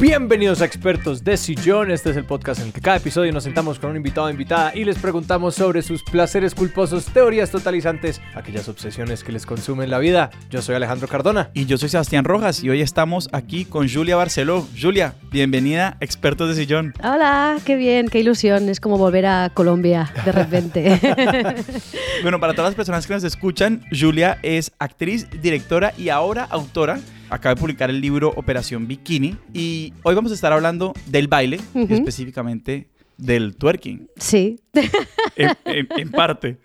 Bienvenidos a Expertos de Sillón. Este es el podcast en el que cada episodio nos sentamos con un invitado o invitada y les preguntamos sobre sus placeres culposos, teorías totalizantes, aquellas obsesiones que les consumen la vida. Yo soy Alejandro Cardona. Y yo soy Sebastián Rojas y hoy estamos aquí con Julia Barceló. Julia, bienvenida a Expertos de Sillón. Hola, qué bien, qué ilusión. Es como volver a Colombia de repente. bueno, para todas las personas que nos escuchan, Julia es actriz, directora y ahora autora acaba de publicar el libro Operación Bikini y hoy vamos a estar hablando del baile, específicamente del twerking. Sí. en parte.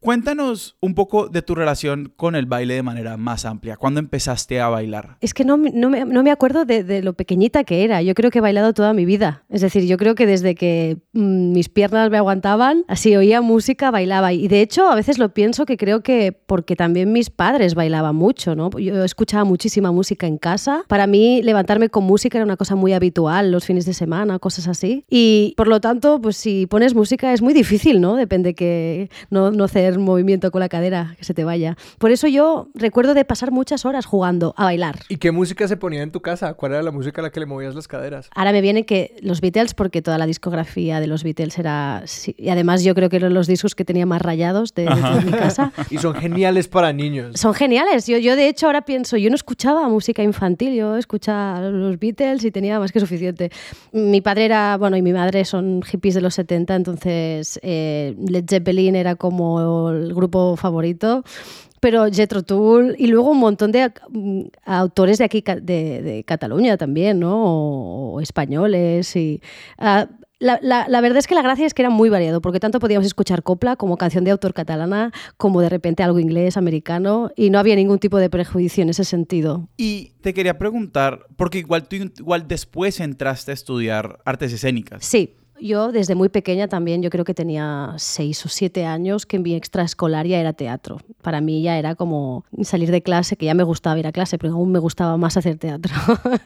Cuéntanos un poco de tu relación con el baile de manera más amplia. ¿Cuándo empezaste a bailar? Es que no, no, me, no me, acuerdo de, lo pequeñita que era. Yo creo que he bailado toda mi vida. Es decir, yo creo que desde que mm, mis piernas me aguantaban, así oía música, bailaba. Y de hecho, a veces lo pienso que creo que porque también mis padres bailaban mucho, ¿no? Yo escuchaba muchísima música en casa. Para mí, levantarme con música era una cosa muy habitual los fines de semana, cosas así. Y por lo tanto, pues si pones música es muy difícil, ¿no? Depende que no, no hacer movimiento con la cadera, que se te vaya. Por eso yo recuerdo de pasar muchas horas jugando a bailar. ¿Y qué música se ponía en tu casa? ¿Cuál era la música a la que le movías las caderas? Ahora me viene que los Beatles, porque toda la discografía de los Beatles era... Y además yo creo que eran los discos que tenía más rayados de, mi casa. y son geniales para niños. Son geniales. Yo, yo de hecho ahora pienso, yo no escuchaba música infantil, yo escuchaba los Beatles y tenía más que suficiente. Mi padre era, bueno, y mi madre son hippies de los 70, entonces eh, Led Zeppelin era como el grupo favorito pero Jetro Tull y luego un montón de mm, autores de aquí de, Cataluña también, ¿no? O, españoles y ah, la, la, verdad es que la gracia es que era muy variado, porque tanto podíamos escuchar copla como canción de autor catalana, como de repente algo inglés, americano, y no había ningún tipo de prejuicio en ese sentido. Y te quería preguntar, porque igual tú igual después entraste a estudiar artes escénicas. Sí, yo desde muy pequeña también, yo creo que tenía seis o siete años, que mi extraescolar ya era teatro. Para mí ya era como salir de clase, que ya me gustaba ir a clase, pero aún me gustaba más hacer teatro.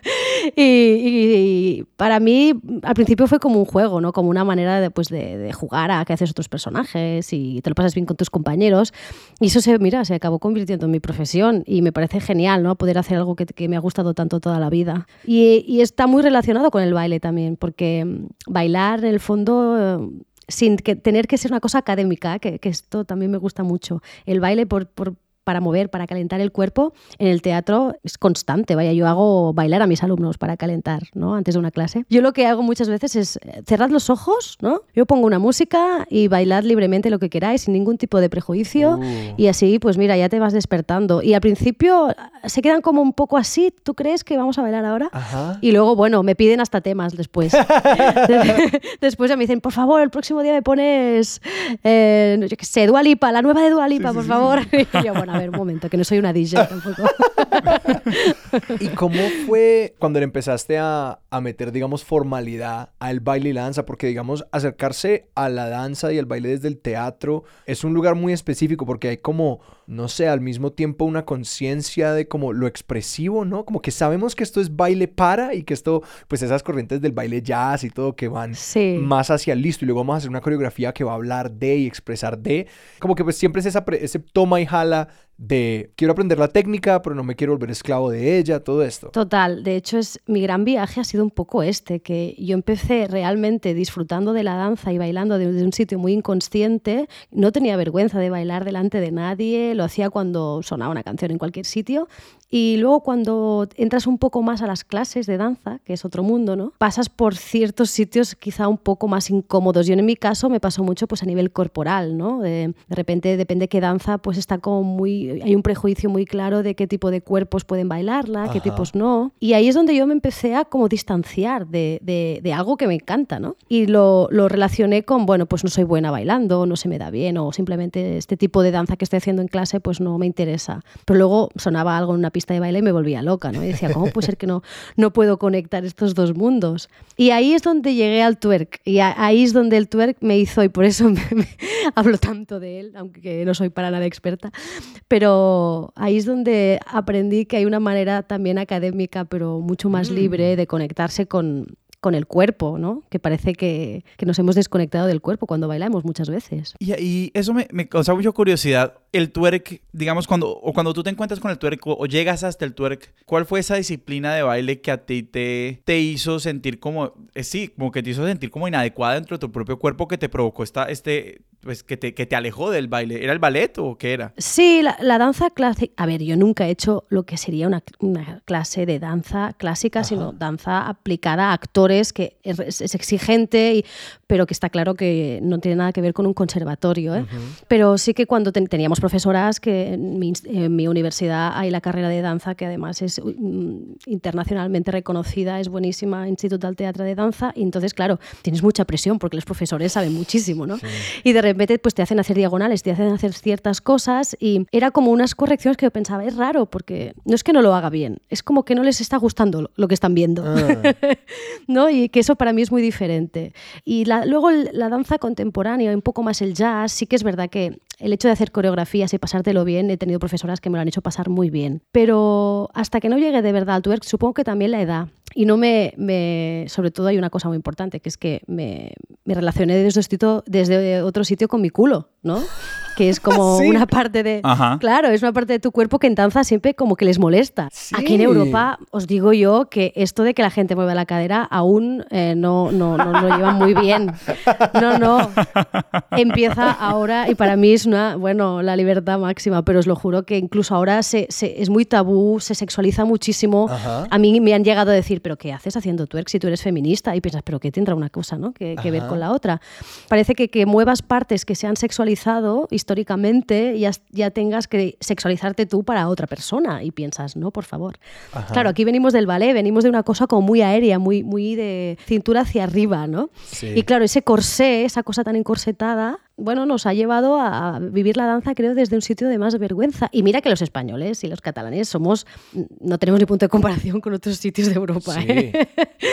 y, para mí al principio fue como un juego, ¿no? como una manera de, pues, de, jugar a que haces otros personajes y te lo pasas bien con tus compañeros. Y eso se, mira, se acabó convirtiendo en mi profesión y me parece genial ¿no? poder hacer algo que, que me ha gustado tanto toda la vida. Y, y está muy relacionado con el baile también, porque bailar en el fondo eh, sin que, tener que ser una cosa académica, que, esto también me gusta mucho. El baile por, por, para mover, para calentar el cuerpo, en el teatro es constante. Vaya, yo hago bailar a mis alumnos para calentar, ¿no? Antes de una clase. Yo lo que hago muchas veces es eh, cerrad los ojos, ¿no? Yo pongo una música y bailad libremente lo que queráis, sin ningún tipo de prejuicio. Uh. Y así, pues mira, ya te vas despertando. Y al principio se quedan como un poco así. ¿Tú crees que vamos a bailar ahora? Y luego, bueno, me piden hasta temas después. después ya me dicen, por favor, el próximo día me pones, eh, yo qué sé, Dualipa, la nueva de Dualipa, por favor. y yo, bueno, a ver, un momento, que no soy una DJ tampoco. ¿Y cómo fue cuando le empezaste a, a, meter, digamos, formalidad al baile y la danza? Porque, digamos, acercarse a la danza y al baile desde el teatro es un lugar muy específico porque hay como, no sé, al mismo tiempo una conciencia de como lo expresivo, ¿no? Como que sabemos que esto es baile para y que esto, pues esas corrientes del baile jazz y todo que van más hacia el listo y luego vamos a hacer una coreografía que va a hablar de y expresar de, como que pues siempre es esa, ese toma y jala de quiero aprender la técnica, pero no me quiero volver esclavo de ella, todo esto. Total, de hecho es mi gran viaje ha sido un poco este, que yo empecé realmente disfrutando de la danza y bailando desde un sitio muy inconsciente, no tenía vergüenza de bailar delante de nadie, lo hacía cuando sonaba una canción en cualquier sitio y luego cuando entras un poco más a las clases de danza, que es otro mundo, ¿no? Pasas por ciertos sitios quizá un poco más incómodos. Yo en mi caso me pasó mucho pues a nivel corporal, ¿no? De, repente depende qué danza, pues está como muy hay un prejuicio muy claro de qué tipo de cuerpos pueden bailarla, qué tipos no. Y ahí es donde yo me empecé a como distanciar de, de, algo que me encanta, ¿no? Y lo, lo, relacioné con, bueno, pues no soy buena bailando, no se me da bien, o simplemente este tipo de danza que estoy haciendo en clase, pues no me interesa. Pero luego sonaba algo en una pista de baile y me volvía loca, ¿no? Y decía, ¿cómo puede ser que no, no puedo conectar estos dos mundos? Y ahí es donde llegué al twerk. Y ahí es donde el twerk me hizo, y por eso hablo tanto de él, aunque no soy para nada experta, pero ahí es donde aprendí que hay una manera también académica, pero mucho más mm. libre de conectarse con, con el cuerpo, ¿no? Que parece que, nos hemos desconectado del cuerpo cuando bailamos muchas veces. Y, y eso me, me causa mucha curiosidad. El twerk, digamos, cuando, o cuando tú te encuentras con el twerk o, llegas hasta el twerk, ¿cuál fue esa disciplina de baile que a ti te, te hizo sentir como, eh, sí, como que te hizo sentir como inadecuada dentro de tu propio cuerpo que te provocó esta, este, pues que te, que te alejó del baile? ¿Era el ballet o qué era? Sí, la, la danza clásica. A ver, yo nunca he hecho lo que sería una, una clase de danza clásica, Ajá. sino danza aplicada a actores, que es, es exigente, y, pero que está claro que no tiene nada que ver con un conservatorio. ¿eh? Pero sí que cuando ten- teníamos profesoras que en mi, en mi universidad hay la carrera de danza, que además es mm, internacionalmente reconocida, es buenísima, Instituto del Teatro de Danza, y entonces, claro, tienes mucha presión porque los profesores saben muchísimo, ¿no? Y de repente pues te hacen hacer diagonales, te hacen hacer ciertas cosas y era como unas correcciones que yo pensaba, es raro porque no es que no lo haga bien, es como que no les está gustando lo- que están viendo. Ah, ¿no? Y que eso para mí es muy diferente. Y la- luego la danza contemporánea, un poco más el jazz, sí que es verdad que el hecho de hacer coreografías y pasártelo bien, he tenido profesoras que me lo han hecho pasar muy bien. Pero hasta que no llegue de verdad al twerk, supongo que también la edad. Y no me, me- sobre todo hay una cosa muy importante, que es que me, me relacioné desde, otro sitio- desde otro sitio con mi culo, ¿no? Que es como Sí. una parte de... Ajá. Claro, es una parte de tu cuerpo que en danza siempre como que les molesta. Sí. Aquí en Europa os digo yo que esto de que la gente mueva la cadera aún eh, no, no, no lo llevan muy bien. No, no. Empieza ahora y para mí es una, bueno, la libertad máxima, pero os lo juro que incluso ahora se, se- es muy tabú, se sexualiza muchísimo. Ajá. A mí me han llegado a decir, pero ¿qué haces haciendo twerk si tú eres feminista? Y piensas, pero ¿qué tendrá una cosa ¿no? que, que ver con la otra? Parece que, que muevas partes que se han sexualizado históricamente ya, ya tengas que sexualizarte tú para otra persona y piensas, no, por favor. Ajá. Claro, aquí venimos del ballet, venimos de una cosa como muy aérea, muy, muy de cintura hacia arriba, ¿no? Sí. Y claro, ese corsé, esa cosa tan encorsetada, bueno, nos ha llevado a vivir la danza, creo, desde un sitio de más vergüenza. Y mira que los españoles y los catalanes somos, no tenemos ni punto de comparación con otros sitios de Europa. Sí. ¿eh?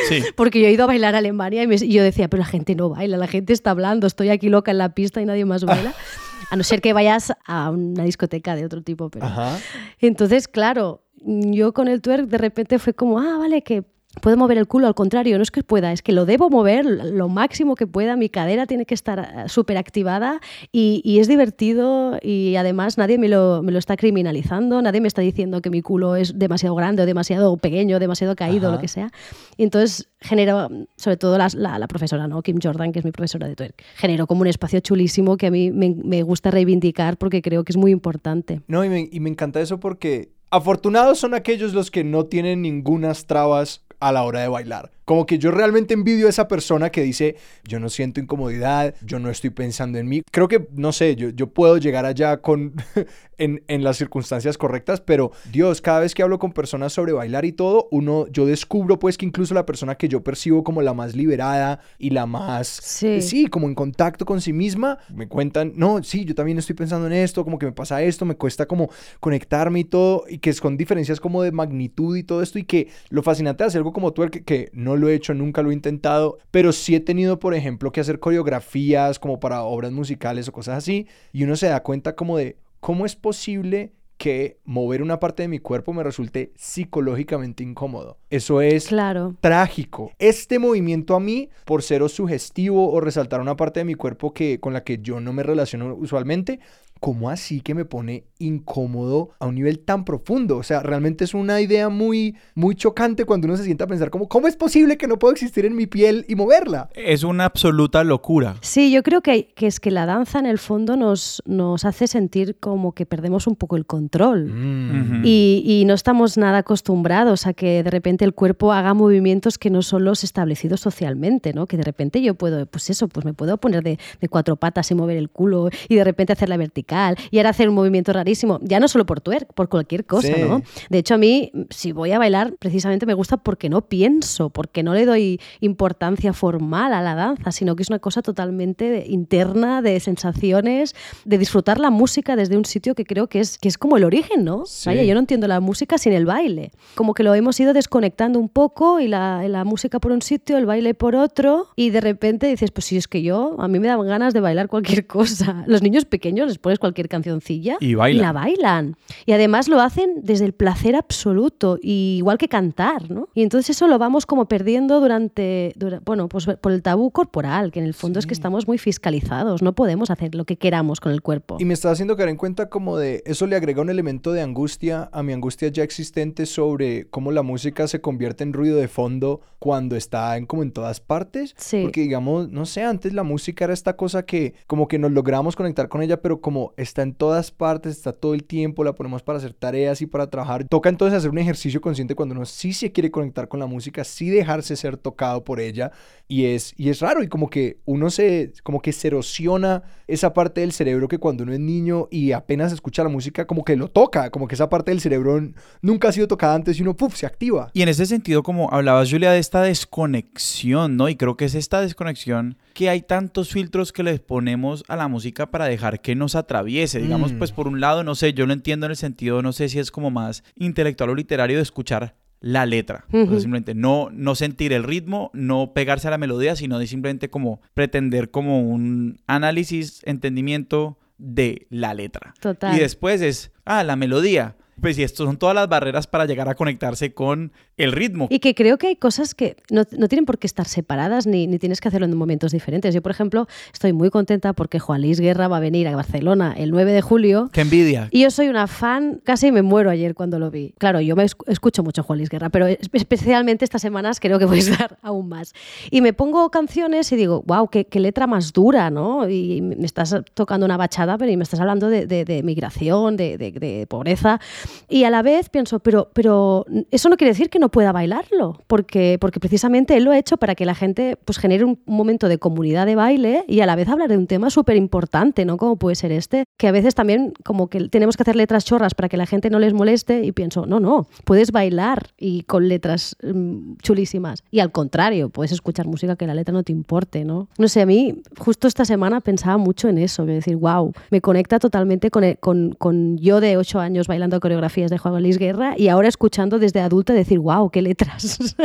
Sí. Porque yo he ido a bailar a Alemania y, me- y yo decía, pero la gente no baila, la gente está hablando, estoy aquí loca en la pista y nadie más baila. A no ser que vayas a una discoteca de otro tipo. Pero... Ajá. Entonces, claro, yo con el twerk de repente fue como, ah, vale, que puedo mover el culo, al contrario, no es que pueda, es que lo debo mover lo máximo que pueda, mi cadera tiene que estar eh, súper activada y, y es divertido y además nadie me lo, me lo está criminalizando, nadie me está diciendo que mi culo es demasiado grande o demasiado pequeño, demasiado caído, Ajá. lo que sea. Y entonces generó, sobre todo las- la, la profesora, ¿no? Kim Jordan, que es mi profesora de twerk, generó como un espacio chulísimo que a mí me, me gusta reivindicar porque creo que es muy importante. No, y me, y me encanta eso porque afortunados son aquellos los que no tienen ningunas trabas a la hora de bailar. Como que yo realmente envidio a esa persona que dice, yo no siento incomodidad, yo no estoy pensando en mí. Creo que, no sé, yo, yo puedo llegar allá con, en, en las circunstancias correctas, pero Dios, cada vez que hablo con personas sobre bailar y todo, uno, yo descubro pues que incluso la persona que yo percibo como la más liberada y la más, Sí. sí, como en contacto con sí misma, me cuentan, no, sí, yo también estoy pensando en esto, como que me pasa esto, me cuesta como conectarme y todo, y que son diferencias como de magnitud y todo esto, y que lo fascinante de hacer algo como tú, que, que no lo he hecho, nunca lo he intentado, pero sí he tenido, por ejemplo, que hacer coreografías como para obras musicales o cosas así, y uno se da cuenta como de cómo es posible que mover una parte de mi cuerpo me resulte psicológicamente incómodo. Eso es Claro. trágico. Este movimiento a mí, por ser o sugestivo o resaltar una parte de mi cuerpo que, con la que yo no me relaciono usualmente, ¿cómo así que me pone incómodo a un nivel tan profundo? O sea, realmente es una idea muy, muy chocante cuando uno se sienta a pensar como, ¿cómo es posible que no puedo existir en mi piel y moverla? Es una absoluta locura. Sí, yo creo que, que es que la danza en el fondo nos, nos hace sentir como que perdemos un poco el control. Ujú. Y, y no estamos nada acostumbrados a que de repente el cuerpo haga movimientos que no son los establecidos socialmente, ¿no? Que de repente yo puedo, pues eso, pues me puedo poner de, de cuatro patas y mover el culo y de repente hacer la vertical y ahora hacer un movimiento rarísimo, ya no solo por twerk, por cualquier cosa, Sí. ¿no? De hecho, a mí, si voy a bailar, precisamente me gusta porque no pienso, porque no le doy importancia formal a la danza, sino que es una cosa totalmente interna, de sensaciones, de disfrutar la música desde un sitio que creo que es, que es como el origen, ¿no? Sí. Vaya, yo no entiendo la música sin el baile. Como que lo hemos ido desconectando un poco y la, la música por un sitio, el baile por otro, y de repente dices, pues si es que yo, a mí me dan ganas de bailar cualquier cosa. Los niños pequeños les pones cualquier cancioncilla Y bailan. la bailan. Y además lo hacen desde el placer absoluto, y igual que cantar, ¿no? Y entonces eso lo vamos como perdiendo durante, dura- bueno, pues por el tabú corporal, que en el fondo es que estamos muy fiscalizados, no podemos hacer lo que queramos con el cuerpo. Y me está haciendo caer en cuenta como de eso le agrega un elemento de angustia a mi angustia ya existente sobre cómo la música se convierte en ruido de fondo cuando está en como en todas partes. Sí. Porque digamos, no sé, antes la música era esta cosa que como que nos logramos conectar con ella, pero como está en todas partes, está todo el tiempo, la ponemos para hacer tareas y para trabajar. Toca entonces hacer un ejercicio consciente cuando uno sí se quiere conectar con la música, sí dejarse ser tocado por ella y es y es raro y como que uno se como que se erosiona esa parte del cerebro que cuando uno es niño y apenas escucha la música como que lo toca, como que esa parte del cerebro nunca ha sido tocada antes y uno puf se activa. Y en ese sentido, como hablabas, Julia, de esta desconexión, ¿no? Y creo que es esta desconexión que hay tantos filtros que les ponemos a la música para dejar que nos atraviese. Digamos, Mm. pues por un lado, no sé, yo lo entiendo en el sentido, no sé si es como más intelectual o literario de escuchar la letra. O sea, Ujú. simplemente no, no sentir el ritmo, no pegarse a la melodía, sino de simplemente como pretender como un análisis, entendimiento de la letra. Total. Y después es, ah, la melodía. Pues y estos son todas las barreras para llegar a conectarse con el ritmo. Y que creo que hay cosas que no, no tienen por qué estar separadas ni, ni tienes que hacerlo en momentos diferentes. Yo, por ejemplo, estoy muy contenta porque Juan Luis Guerra va a venir a Barcelona el 9 de julio. ¡Qué envidia! Y yo soy una fan, casi me muero ayer cuando lo vi. Claro, yo me esc- escucho mucho Juan Luis Guerra, pero es- especialmente estas semanas creo que voy a estar aún más. Y me pongo canciones y digo, wow, qué, qué letra más dura, ¿no? Y me estás tocando una bachada, pero y me estás hablando de, de- de migración, de- de pobreza. Y a la vez pienso, pero, pero eso no quiere decir que no pueda bailarlo, porque, porque precisamente él lo ha hecho para que la gente pues, genere un, momento de comunidad de baile y a la vez hablar de un tema súper importante, ¿no? Como puede ser este, que a veces también como que tenemos que hacer letras chorras para que la gente no les moleste y pienso, no, no, puedes bailar y con letras mm, chulísimas. Y al contrario, puedes escuchar música que la letra no te importe, ¿no? No sé, a mí justo esta semana pensaba mucho en eso, de decir, wow, me conecta totalmente con, el- con, con yo de ocho años bailando coreografías de Juan Luis Guerra y ahora escuchando desde adulta decir, wow, qué letras.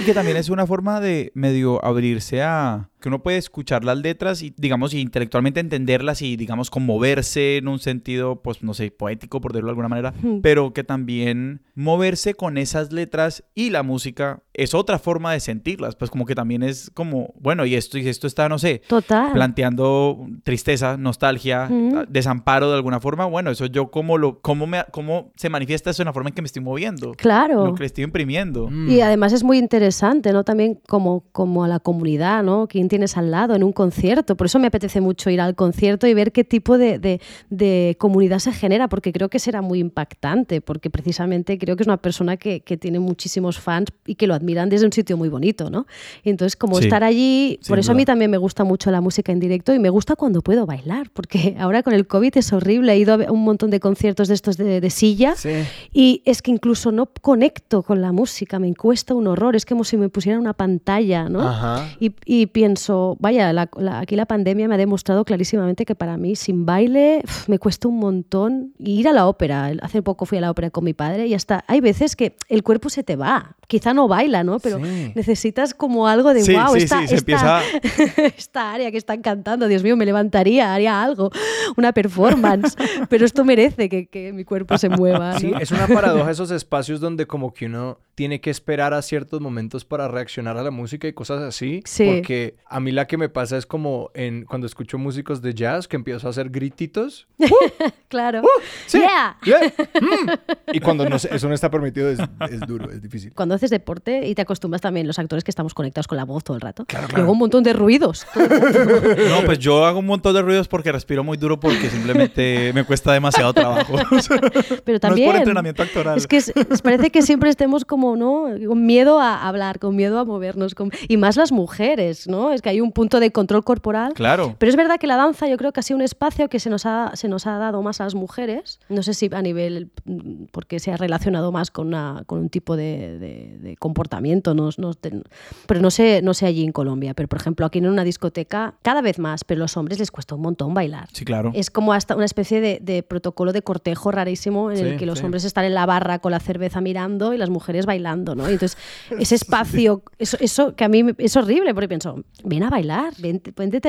Y que también es una forma de medio abrirse a que uno puede escuchar las letras y, digamos, y intelectualmente entenderlas y, digamos, conmoverse en un sentido, pues, no sé, poético, por decirlo de alguna manera, pero que también moverse con esas letras y la música es otra forma de sentirlas, pues como que también es como, bueno, y esto, y esto está, no sé, Total. planteando tristeza, nostalgia, Ujú. desamparo de alguna forma, bueno, eso yo cómo lo, cómo me, cómo se manifiesta eso en la forma en que me estoy moviendo, Claro. lo que le estoy imprimiendo. Mm. Y además es muy interesante, ¿no? También como, como a la comunidad, ¿no? ¿Quién tienes al lado en un concierto? Por eso me apetece mucho ir al concierto y ver qué tipo de, de- de comunidad se genera, porque creo que será muy impactante, porque precisamente creo que es una persona que, que tiene muchísimos fans y que lo admiran desde un sitio muy bonito, ¿no? Y entonces, como Sí, estar allí, por eso a mí duda. también me gusta mucho la música en directo y me gusta cuando puedo bailar, porque ahora con el COVID es horrible, he ido a un montón de conciertos de estos de, de silla. Sí. Y es que incluso no conecto con la música, me cuesta un horror, es como si me pusieran una pantalla, ¿no? Ajá. Y, y pienso, vaya, la- la- aquí la pandemia me ha demostrado clarísimamente que para mí sin baile uf, me cuesta un montón. Ir a la ópera, hace poco fui a la ópera con mi padre y hasta hay veces que el cuerpo se te va, quizá no baila, ¿no? Pero Sí. necesitas como algo de, Sí, wow, sí, esta, sí, esta- empieza- esta área que están cantando, Dios mío, me levantaría, haría algo, una performance, pero esto merece que, que mi cuerpo se mueva. Sí, ¿no? es una paradoja esos espacios donde como que uno tiene que esperar a ciertos momentos para reaccionar a la música y cosas así. Sí. Porque a mí la que me pasa es como en cuando escucho músicos de jazz que empiezo a hacer grititos. Claro. Sí. Yeah. Yeah, mm. Y cuando no, eso no está permitido es, es duro, es difícil. Cuando haces deporte y te acostumbras también los actores que estamos conectados con la voz todo el rato. Claro, Luego un montón de ruidos. No, pues yo hago un montón de ruidos porque respiro muy duro porque simplemente me cuesta demasiado trabajo. Pero No también. es por entrenamiento actoral. Es que es- es- parece que siempre estemos como, ¿no? Con miedo a hablar, con miedo a movernos. con- Y más las mujeres, ¿no? Que hay un punto de control corporal. Claro. Pero es verdad que la danza yo creo que ha sido un espacio que se nos ha, se nos ha dado más a las mujeres. No sé si a nivel, mm, porque se ha relacionado más con, una, con un tipo de, de- de, comportamiento, no, no, pero no sé, no sé allí en Colombia, pero por ejemplo aquí en una discoteca cada vez más, pero a los hombres les cuesta un montón bailar. Sí, claro. Es como hasta una especie de, protocolo de cortejo rarísimo en el que los hombres están en la barra con la cerveza mirando y las mujeres bailando, ¿no? Y entonces ese espacio, eso, eso que a mí es horrible, porque pienso, ven a bailar, ven,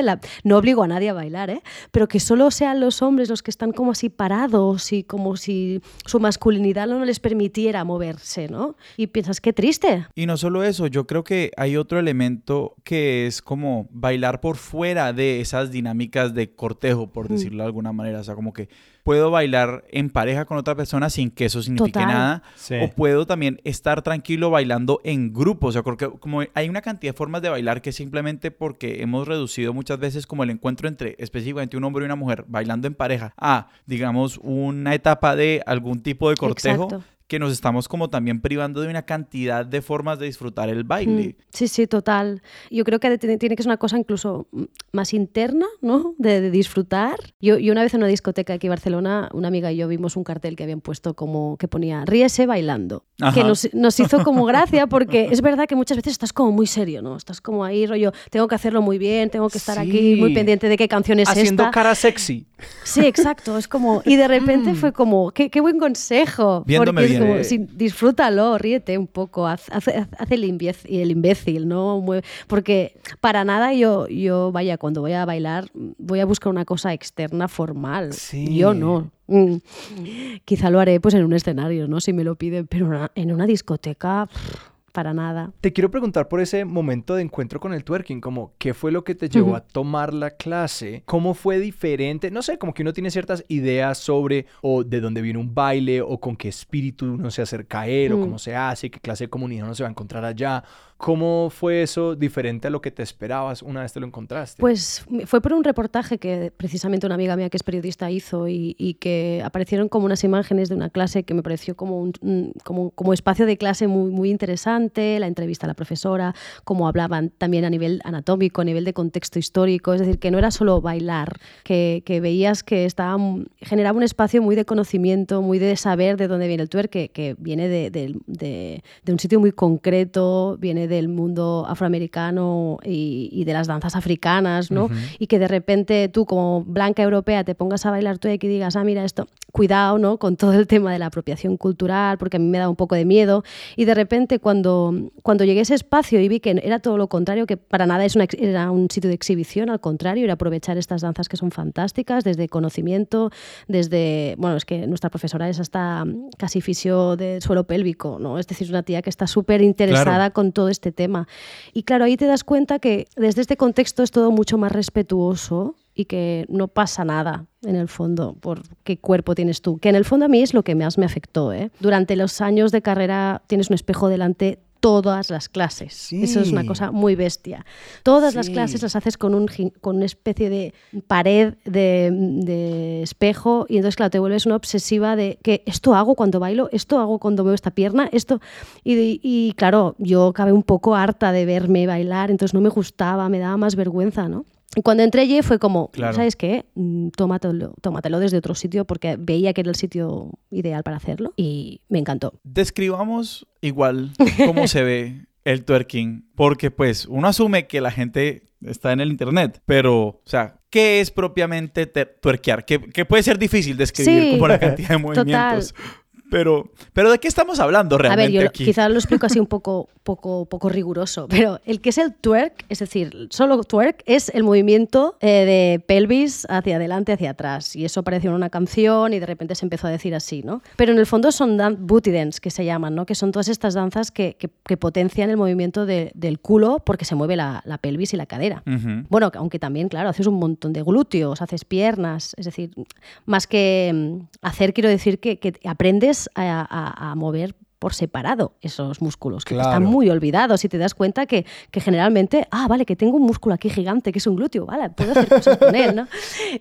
la... No obligo a nadie a bailar, ¿eh? Pero que solo sean los hombres los que están como así parados y como si su masculinidad no les permitiera moverse, ¿no? Y piensas, qué triste. Y no solo eso, yo creo que hay otro elemento que es como bailar por fuera de esas dinámicas de cortejo, por mm. decirlo de alguna manera. O sea, como que puedo bailar en pareja con otra persona sin que eso signifique nada. O puedo también estar tranquilo bailando en grupo. O sea, porque como hay una cantidad de formas de bailar que simplemente porque hemos reducido muchas veces como el encuentro entre específicamente un hombre y una mujer bailando en pareja a, digamos, una etapa de algún tipo de cortejo que nos estamos como también privando de una cantidad de formas de disfrutar el baile. Mm, sí, sí, total. Yo creo que tiene que ser una cosa incluso más interna, ¿no? De, disfrutar. Yo, yo, una vez en una discoteca aquí en Barcelona, una amiga y yo vimos un cartel que habían puesto como que ponía ríese bailando, que nos, nos, hizo como gracia porque es verdad que muchas veces estás como muy serio, ¿no? Estás como ahí, rollo, tengo que hacerlo muy bien, tengo que estar aquí muy pendiente de qué canción es Haciendo cara sexy. Sí, exacto. Es como, y de repente mm. fue como, qué, qué buen consejo. Viéndome bien disfrútalo, ríete un poco, haz, el, imbécil, ¿no? Porque para nada yo, yo, vaya, cuando voy a bailar, voy a buscar una cosa externa formal. Yo no. Mm. Quizá lo haré pues en un escenario, ¿no? Si me lo piden, pero en una discoteca para nada. Te quiero preguntar por ese momento de encuentro con el twerking, como qué fue lo que te llevó a tomar la clase, cómo fue diferente, no sé, como que uno tiene ciertas ideas sobre o de dónde viene un baile o con qué espíritu uno se acerca a él o cómo se hace, qué clase de comunidad uno se va a encontrar allá ¿Cómo fue eso diferente a lo que te esperabas una vez te lo encontraste? Pues fue por un reportaje que precisamente una amiga mía que es periodista hizo y, que aparecieron como unas imágenes de una clase que me pareció como un como, como espacio de clase muy, muy interesante, la entrevista a la profesora, cómo hablaban también a nivel anatómico, a nivel de contexto histórico, es decir, que no era solo bailar, que, que veías que estaba, generaba un espacio muy de conocimiento, muy de saber de dónde viene el tuer, que, que viene de, de, de un sitio muy concreto, viene del mundo afroamericano y, de las danzas africanas, ¿no? Y que de repente tú como blanca europea te pongas a bailar tú y digas, ah, mira esto, cuidado, ¿no? Con todo el tema de la apropiación cultural, porque a mí me da un poco de miedo. Y de repente cuando, cuando llegué a ese espacio y vi que era todo lo contrario, que para nada es una, era un sitio de exhibición, al contrario, era aprovechar estas danzas que son fantásticas, desde conocimiento, desde, bueno, es que nuestra profesora es hasta casi fisio de suelo pélvico, ¿no? Es decir, es una tía que está súper interesada con todo este tema. Y claro, ahí te das cuenta que desde este contexto es todo mucho más respetuoso y que no pasa nada en el fondo por qué cuerpo tienes tú. Que en el fondo a mí es lo que más me afectó. ¿eh? Durante los años de carrera tienes un espejo delante todas las clases. Eso es una cosa muy bestia. Todas las clases las haces con, un, con una especie de pared de, espejo y entonces, claro, te vuelves una obsesiva de que esto hago cuando bailo, esto hago cuando veo esta pierna, esto... Y, y claro, yo acabé un poco harta de verme bailar, entonces no me gustaba, me daba más vergüenza, ¿no? Cuando entré allí fue como, ¿sabes qué? Mm, tómatelo, tómatelo desde otro sitio porque veía que era el sitio ideal para hacerlo y me encantó. Describamos igual cómo se ve el twerking, porque pues uno asume que la gente está en el internet, pero, o sea, ¿qué es propiamente twerkear? Que, puede ser difícil describir como la cantidad de movimientos. Pero, pero ¿de qué estamos hablando realmente? A ver, yo quizás lo explico así un poco, poco, poco riguroso, pero el que es el twerk, es decir, solo twerk, es el movimiento eh, de pelvis hacia adelante, hacia atrás. Y eso apareció en una canción y de repente se empezó a decir así, ¿no? Pero en el fondo son booty dance, que se llaman, ¿no? Que son todas estas danzas que, que, potencian el movimiento del culo porque se mueve la, la pelvis y la cadera. Bueno, aunque también, claro, haces un montón de glúteos, haces piernas, es decir, más que mm, hacer, quiero decir que, que aprendes a, mover por separado esos músculos, que están muy olvidados y te das cuenta que, que, generalmente, ah, vale, que tengo un músculo aquí gigante que es un glúteo, vale, puedo hacer cosas con él, ¿no?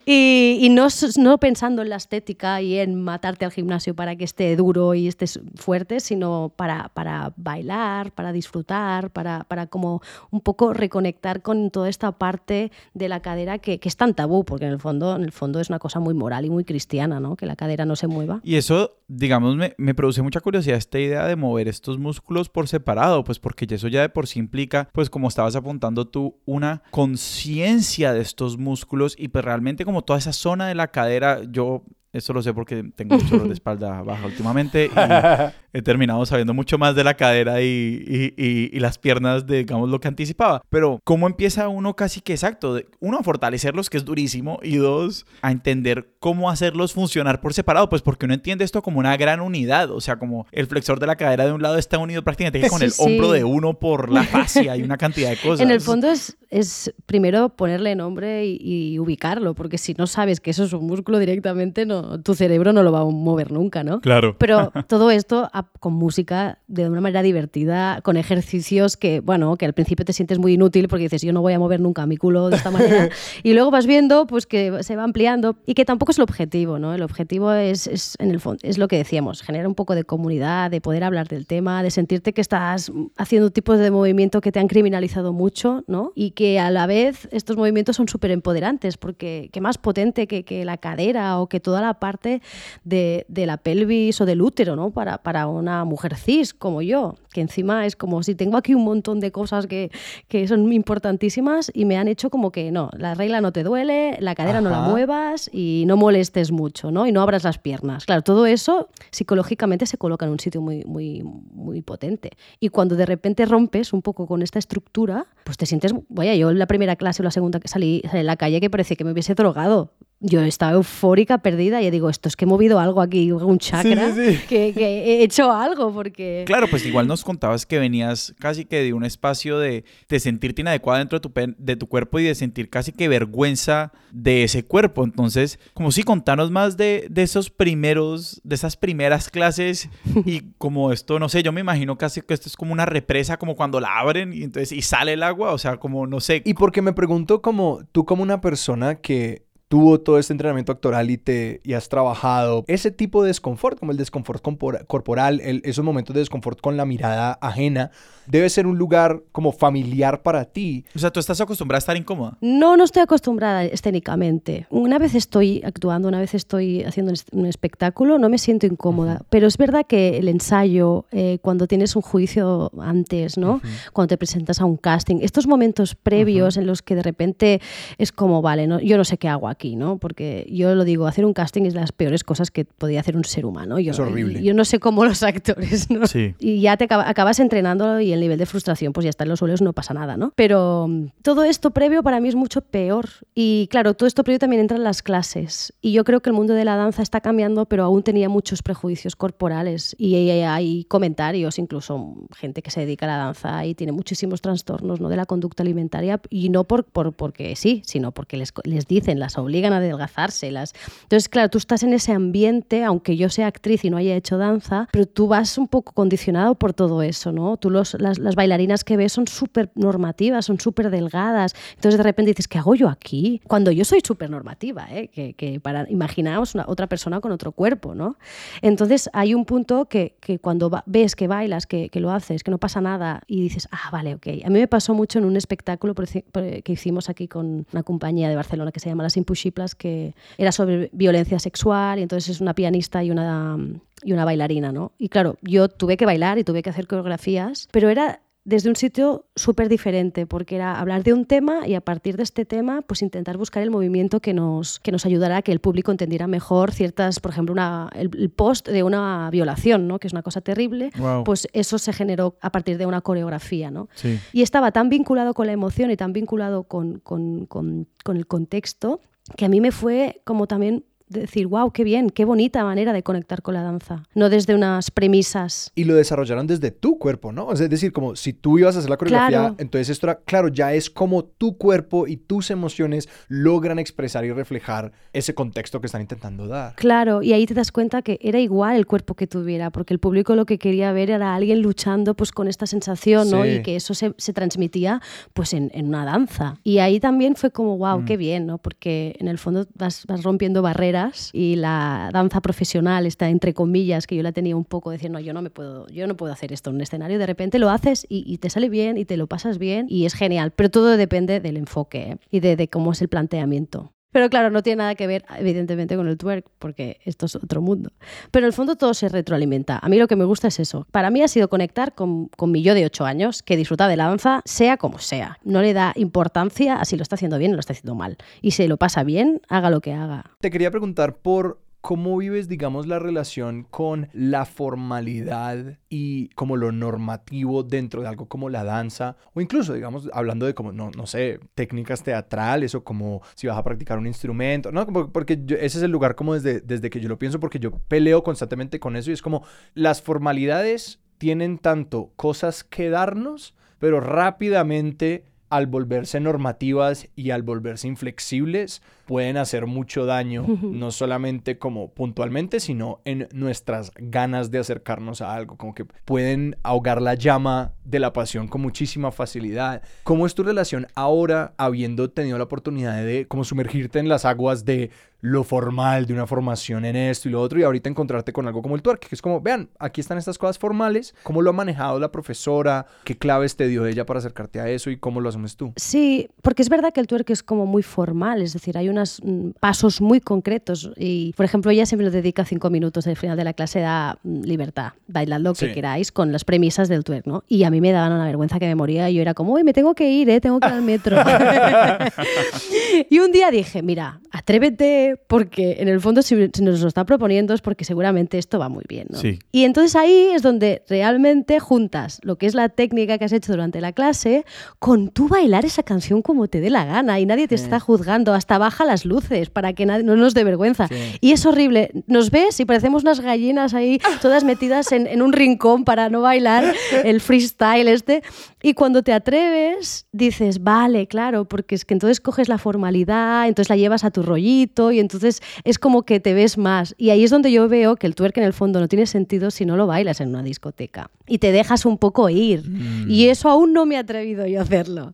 Y, y no, no, pensando en la estética y en matarte al gimnasio para que esté duro y estés fuerte, sino para, para bailar, para disfrutar, para, para, como un poco reconectar con toda esta parte de la cadera que, que, es tan tabú, porque en el, fondo, en el fondo es una cosa muy moral y muy cristiana, ¿no? Que la cadera no se mueva. Y eso, digamos, me, me produce mucha curiosidad este idea de mover estos músculos por separado, pues porque eso ya de por sí implica, pues como estabas apuntando tú, una conciencia de estos músculos y pues realmente como toda esa zona de la cadera, yo eso lo sé porque tengo mucho dolor de espalda baja últimamente y he terminado sabiendo mucho más de la cadera y, y, las piernas de, digamos, lo que anticipaba. Pero, ¿cómo empieza uno casi que exacto? Uno, a fortalecerlos, que es durísimo, y dos, a entender cómo hacerlos funcionar por separado, pues porque uno entiende esto como una gran unidad. O sea, como el flexor de la cadera de un lado está unido prácticamente con el hombro de uno por la fascia y una cantidad de cosas. En el fondo es, es primero ponerle nombre y ubicarlo, porque si no sabes que eso es un músculo directamente, no tu cerebro no lo va a mover nunca, ¿no? Claro. Pero todo esto con música de una manera divertida, con ejercicios que, bueno, que al principio te sientes muy inútil porque dices, yo no voy a mover nunca mi culo de esta manera. y luego vas viendo pues que se va ampliando y que tampoco es el objetivo, ¿no? El objetivo es, es en el fondo, es lo que decíamos, generar un poco de comunidad, de poder hablar del tema, de sentirte que estás haciendo tipos de movimiento que te han criminalizado mucho, ¿no? Y que a la vez estos movimientos son súper empoderantes porque qué más potente que, que la cadera o que toda la parte de, la pelvis o del útero, ¿no? Para, para, una mujer cis como yo, que encima es como si tengo aquí un montón de cosas que, que son importantísimas y me han hecho como que no, la regla no te duele, la cadera no la muevas y no molestes mucho, ¿no? Y no abras las piernas. Claro, todo eso psicológicamente se coloca en un sitio muy, muy, muy potente. Y cuando de repente rompes un poco con esta estructura, pues te sientes, vaya, yo en la primera clase o la segunda que salí, salí en la calle que parecía que me hubiese drogado yo estaba eufórica, perdida, y digo, esto es que he movido algo aquí, un chakra, Que, he hecho algo, porque... Claro, pues igual nos contabas que venías casi que de un espacio de, de sentirte inadecuada dentro de tu, de tu cuerpo y de sentir casi que vergüenza de ese cuerpo. Entonces, como si contanos más de, de esos primeros, de esas primeras clases y como esto, no sé, yo me imagino casi que esto es como una represa, como cuando la abren y entonces y sale el agua, o sea, como no sé. Y porque me pregunto como tú como una persona que tuvo todo este entrenamiento actoral y, te, y has trabajado ese tipo de desconfort, como el desconfort corporal, esos momentos de desconfort con la mirada ajena, debe ser un lugar como familiar para ti. O sea, ¿tú estás acostumbrada a estar incómoda? No, no estoy acostumbrada escénicamente. Una vez estoy actuando, una vez estoy haciendo un espectáculo, no me siento incómoda. Pero es verdad que el ensayo, eh, cuando tienes un juicio antes, ¿no? Cuando te presentas a un casting, estos momentos previos en los que de repente es como, vale, ¿no? yo no sé qué hago aquí aquí, ¿no? Porque yo lo digo, hacer un casting es de las peores cosas que podía hacer un ser humano. Yo, es horrible. Yo no sé cómo los actores, ¿no? Sí. Y ya te acabas entrenando y el nivel de frustración, pues ya está en los suelos, no pasa nada, ¿no? Pero mm, todo esto previo para mí es mucho peor. Y claro, todo esto previo también entra en las clases. Y yo creo que el mundo de la danza está cambiando, pero aún tenía muchos prejuicios corporales. Y hay comentarios, incluso gente que se dedica a la danza y tiene muchísimos trastornos ¿no? de la conducta alimentaria. Y no por, por porque sí, sino porque les, les dicen las obligan a adelgazárselas. Entonces, claro, tú estás en ese ambiente, aunque yo sea actriz y no haya hecho danza, pero tú vas un poco condicionado por todo eso, ¿no? Tú los, las, bailarinas que ves son súper normativas, son súper delgadas. Entonces, de repente dices, ¿qué hago yo aquí? Cuando yo soy súper normativa, ¿eh? que, que, para imaginaos una, otra persona con otro cuerpo, ¿no? Entonces, hay un punto que, que cuando ves que bailas, que, que, lo haces, que no pasa nada y dices, ah, vale, ok. A mí me pasó mucho en un espectáculo que hicimos aquí con una compañía de Barcelona que se llama Las Impushiplas, que era sobre violencia sexual y entonces es una pianista y una, y una bailarina, ¿no? Y claro, yo tuve que bailar y tuve que hacer coreografías, pero era desde un sitio súper diferente, porque era hablar de un tema y a partir de este tema, pues intentar buscar el movimiento que nos, que nos ayudara a que el público entendiera mejor ciertas, por ejemplo, una, el, post de una violación, ¿no? que es una cosa terrible, pues eso se generó a partir de una coreografía. ¿no? Y estaba tan vinculado con la emoción y tan vinculado con, con, con, con el contexto que a mí me fue como también decir, wow, qué bien, qué bonita manera de conectar con la danza, no desde unas premisas. Y lo desarrollaron desde tu cuerpo, ¿no? Es decir, como si tú ibas a hacer la coreografía, entonces esto era, claro, ya es como tu cuerpo y tus emociones logran expresar y reflejar ese contexto que están intentando dar. Claro, y ahí te das cuenta que era igual el cuerpo que tuviera, porque el público lo que quería ver era alguien luchando pues con esta sensación, ¿no? Y que eso se, se transmitía pues en, en, una danza. Y ahí también fue como, wow, mm. qué bien, ¿no? Porque en el fondo vas, vas rompiendo barreras y la danza profesional está entre comillas que yo la tenía un poco diciendo no yo no me puedo yo no puedo hacer esto en un escenario de repente lo haces y, te sale bien y te lo pasas bien y es genial pero todo depende del enfoque y de, de cómo es el planteamiento Pero claro, no tiene nada que ver, evidentemente, con el twerk, porque esto es otro mundo. Pero en el fondo todo se retroalimenta. A mí lo que me gusta es eso. Para mí ha sido conectar con, con mi yo de 8 años, que disfruta de la danza, sea como sea. No le da importancia a si lo está haciendo bien o lo está haciendo mal. Y si lo pasa bien, haga lo que haga. Te quería preguntar por ¿Cómo vives, digamos, la relación con la formalidad y como lo normativo dentro de algo como la danza? O incluso, digamos, hablando de como, no, no sé, técnicas teatrales o como si vas a practicar un instrumento, ¿no? Porque ese es el lugar como desde, desde que yo lo pienso, porque yo peleo constantemente con eso y es como las formalidades tienen tanto cosas que darnos, pero rápidamente al volverse normativas y al volverse inflexibles, pueden hacer mucho daño, no solamente como puntualmente, sino en nuestras ganas de acercarnos a algo, como que pueden ahogar la llama de la pasión con muchísima facilidad. ¿Cómo es tu relación ahora, habiendo tenido la oportunidad de como sumergirte en las aguas de lo formal, de una formación en esto y lo otro, y ahorita encontrarte con algo como el twerk, que es como, vean, aquí están estas cosas formales, cómo lo ha manejado la profesora, qué claves te dio ella para acercarte a eso y cómo lo asumes tú. Sí, porque es verdad que el twerk es como muy formal, es decir, hay una Mm, pasos muy concretos. Y, por ejemplo, ella siempre dedica cinco minutos al final de la clase, da mm, libertad, bailad lo que queráis con las premisas del twerk, ¿no? Y a mí me daban una vergüenza que me moría y yo era como, uy, me tengo que ir, ¿eh? tengo que ir al metro. y un día dije, mira, atrévete, porque en el fondo si, nos lo está proponiendo es porque seguramente esto va muy bien, ¿no? Y entonces ahí es donde realmente juntas lo que es la técnica que has hecho durante la clase con tú bailar esa canción como te dé la gana y nadie te está juzgando, hasta baja las luces para que nadie, no nos dé vergüenza. Y es horrible. Nos ves y parecemos unas gallinas ahí, todas metidas en, en un rincón para no bailar el freestyle este. Y cuando te atreves, dices, vale, claro, porque es que entonces coges la formalidad, entonces la llevas a tu rollito y entonces es como que te ves más. Y ahí es donde yo veo que el twerk en el fondo no tiene sentido si no lo bailas en una discoteca. Y te dejas un poco ir. Mm. Y eso aún no me he atrevido yo a hacerlo.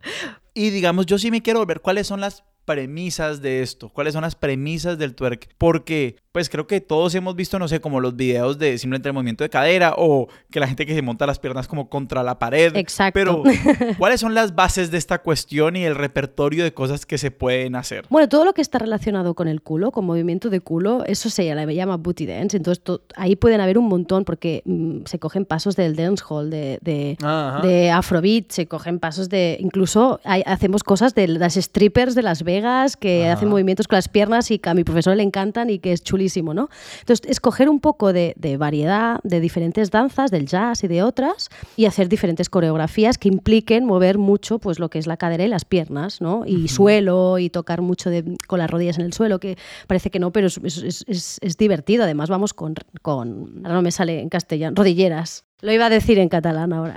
Y digamos, yo sí me quiero ver cuáles son las premisas de esto? ¿Cuáles son las premisas del twerk? Porque pues creo que todos hemos visto, no sé, como los videos de simplemente el movimiento de cadera o que la gente que se monta las piernas como contra la pared. Exacto. Pero, ¿cuáles son las bases de esta cuestión y el repertorio de cosas que se pueden hacer? Bueno, todo lo que está relacionado con el culo, con movimiento de culo, eso se llama booty dance. Entonces, ahí pueden haber un montón porque mm, se cogen pasos del dancehall, de, de, de, afrobeat, se cogen pasos de. Incluso hacemos cosas de las strippers de Las Vegas que hacen movimientos con las piernas y que a mi profesor le encantan y que es chulísimo ¿no? Entonces, escoger un poco de, variedad de diferentes danzas, del jazz y de otras, y hacer diferentes coreografías que impliquen mover mucho pues, lo que es la cadera y las piernas, ¿no? Y suelo, y tocar mucho con las rodillas en el suelo, que parece que no, pero es, divertido. Además, vamos con, con, ahora no me sale en castellano, rodilleras. Lo iba a decir en catalán ahora.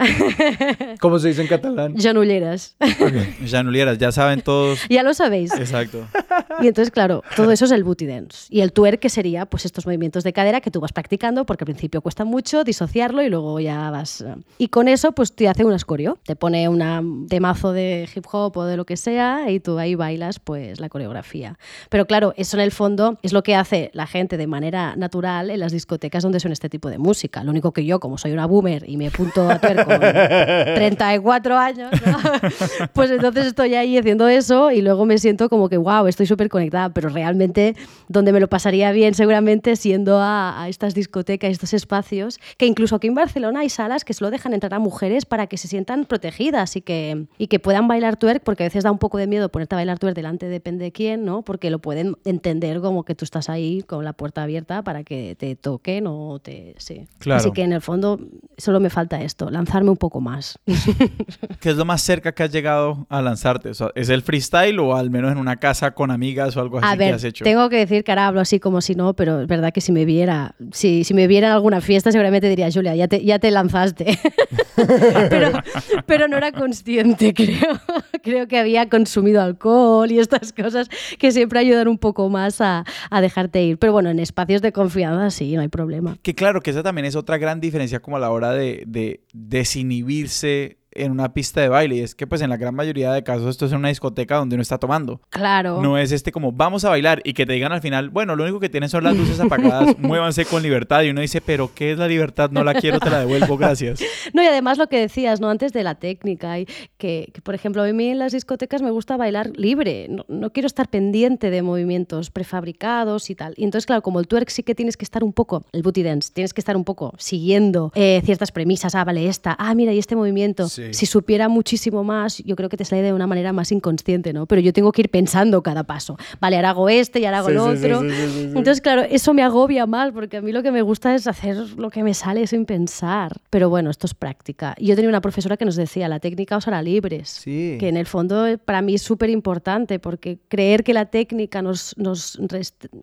¿Cómo se dice en catalán? Janulleras. Okay. ya saben todos. Ya lo sabéis. Exacto. Y entonces, claro, todo eso es el booty dance. Y el twerk, que sería pues estos movimientos de cadera que tú vas practicando, porque al principio cuesta mucho disociarlo y luego ya vas. Eh. Y con eso, pues te hace un escorio. Te pone un temazo de hip hop o de lo que sea y tú ahí bailas pues la coreografía. Pero claro, eso en el fondo es lo que hace la gente de manera natural en las discotecas donde son este tipo de música. Lo único que yo, como soy una boomer y me apunto a ver con 34 años, pues entonces estoy ahí haciendo eso y luego me siento como que, wow, estoy súper conectada, pero realmente donde me lo pasaría bien seguramente siendo a, estas discotecas, estos espacios, que incluso aquí en Barcelona hay salas que solo dejan entrar a mujeres para que se sientan protegidas y que, y que puedan bailar twerk, porque a veces da un poco de miedo ponerte a bailar twerk delante depende de quién, ¿no? Porque lo pueden entender como que tú estás ahí con la puerta abierta para que te toquen o te... Sí. Claro. Así que en el fondo solo me falta esto, lanzarme un poco más. ¿Qué es lo más cerca que has llegado a lanzarte? ¿Es el freestyle o al menos en una casa con amigas o algo así que has hecho? Tengo que decir que ahora hablo así como si no, pero es verdad que si me viera, si, si me viera en alguna fiesta seguramente diría, Julia, ya te, ya te lanzaste. pero, pero no era consciente, creo. Creo que había consumido alcohol y estas cosas que siempre ayudan un poco más a, a dejarte ir. Pero bueno, en espacios de confianza sí, no hay problema. Que claro, que esa también es otra gran diferencia como a la hora de, de desinhibirse en una pista de baile. Y es que pues en la gran mayoría de casos esto es una discoteca donde uno está tomando. Claro. No es este como vamos a bailar y que te digan al final, bueno, lo único que tienen son las luces apagadas, muévanse con libertad. Y uno dice, pero ¿qué es la libertad? No la quiero, te la devuelvo, gracias. No, y además lo que decías, ¿no? Antes de la técnica, y que, que, por ejemplo, a mí en las discotecas me gusta bailar libre, no, no, quiero estar pendiente de movimientos prefabricados y tal. Y entonces, claro, como el twerk sí que tienes que estar un poco, el booty dance, tienes que estar un poco siguiendo eh, ciertas premisas, ah, vale, esta, ah, mira, y este movimiento. Sí. Si supiera muchísimo más, yo creo que te sale de una manera más inconsciente, ¿no? Pero yo tengo que ir pensando cada paso. Vale, ahora hago este y ahora hago Sí, el sí, sí, otro. sí, sí, sí, sí. Entonces, claro, eso me agobia más porque a mí lo que me gusta es hacer lo que me sale sin pensar. Pero bueno, esto es práctica. Yo tenía una profesora que nos decía, la técnica os hará libres. Sí. Que en el fondo para mí es súper importante porque creer que la técnica nos, nos,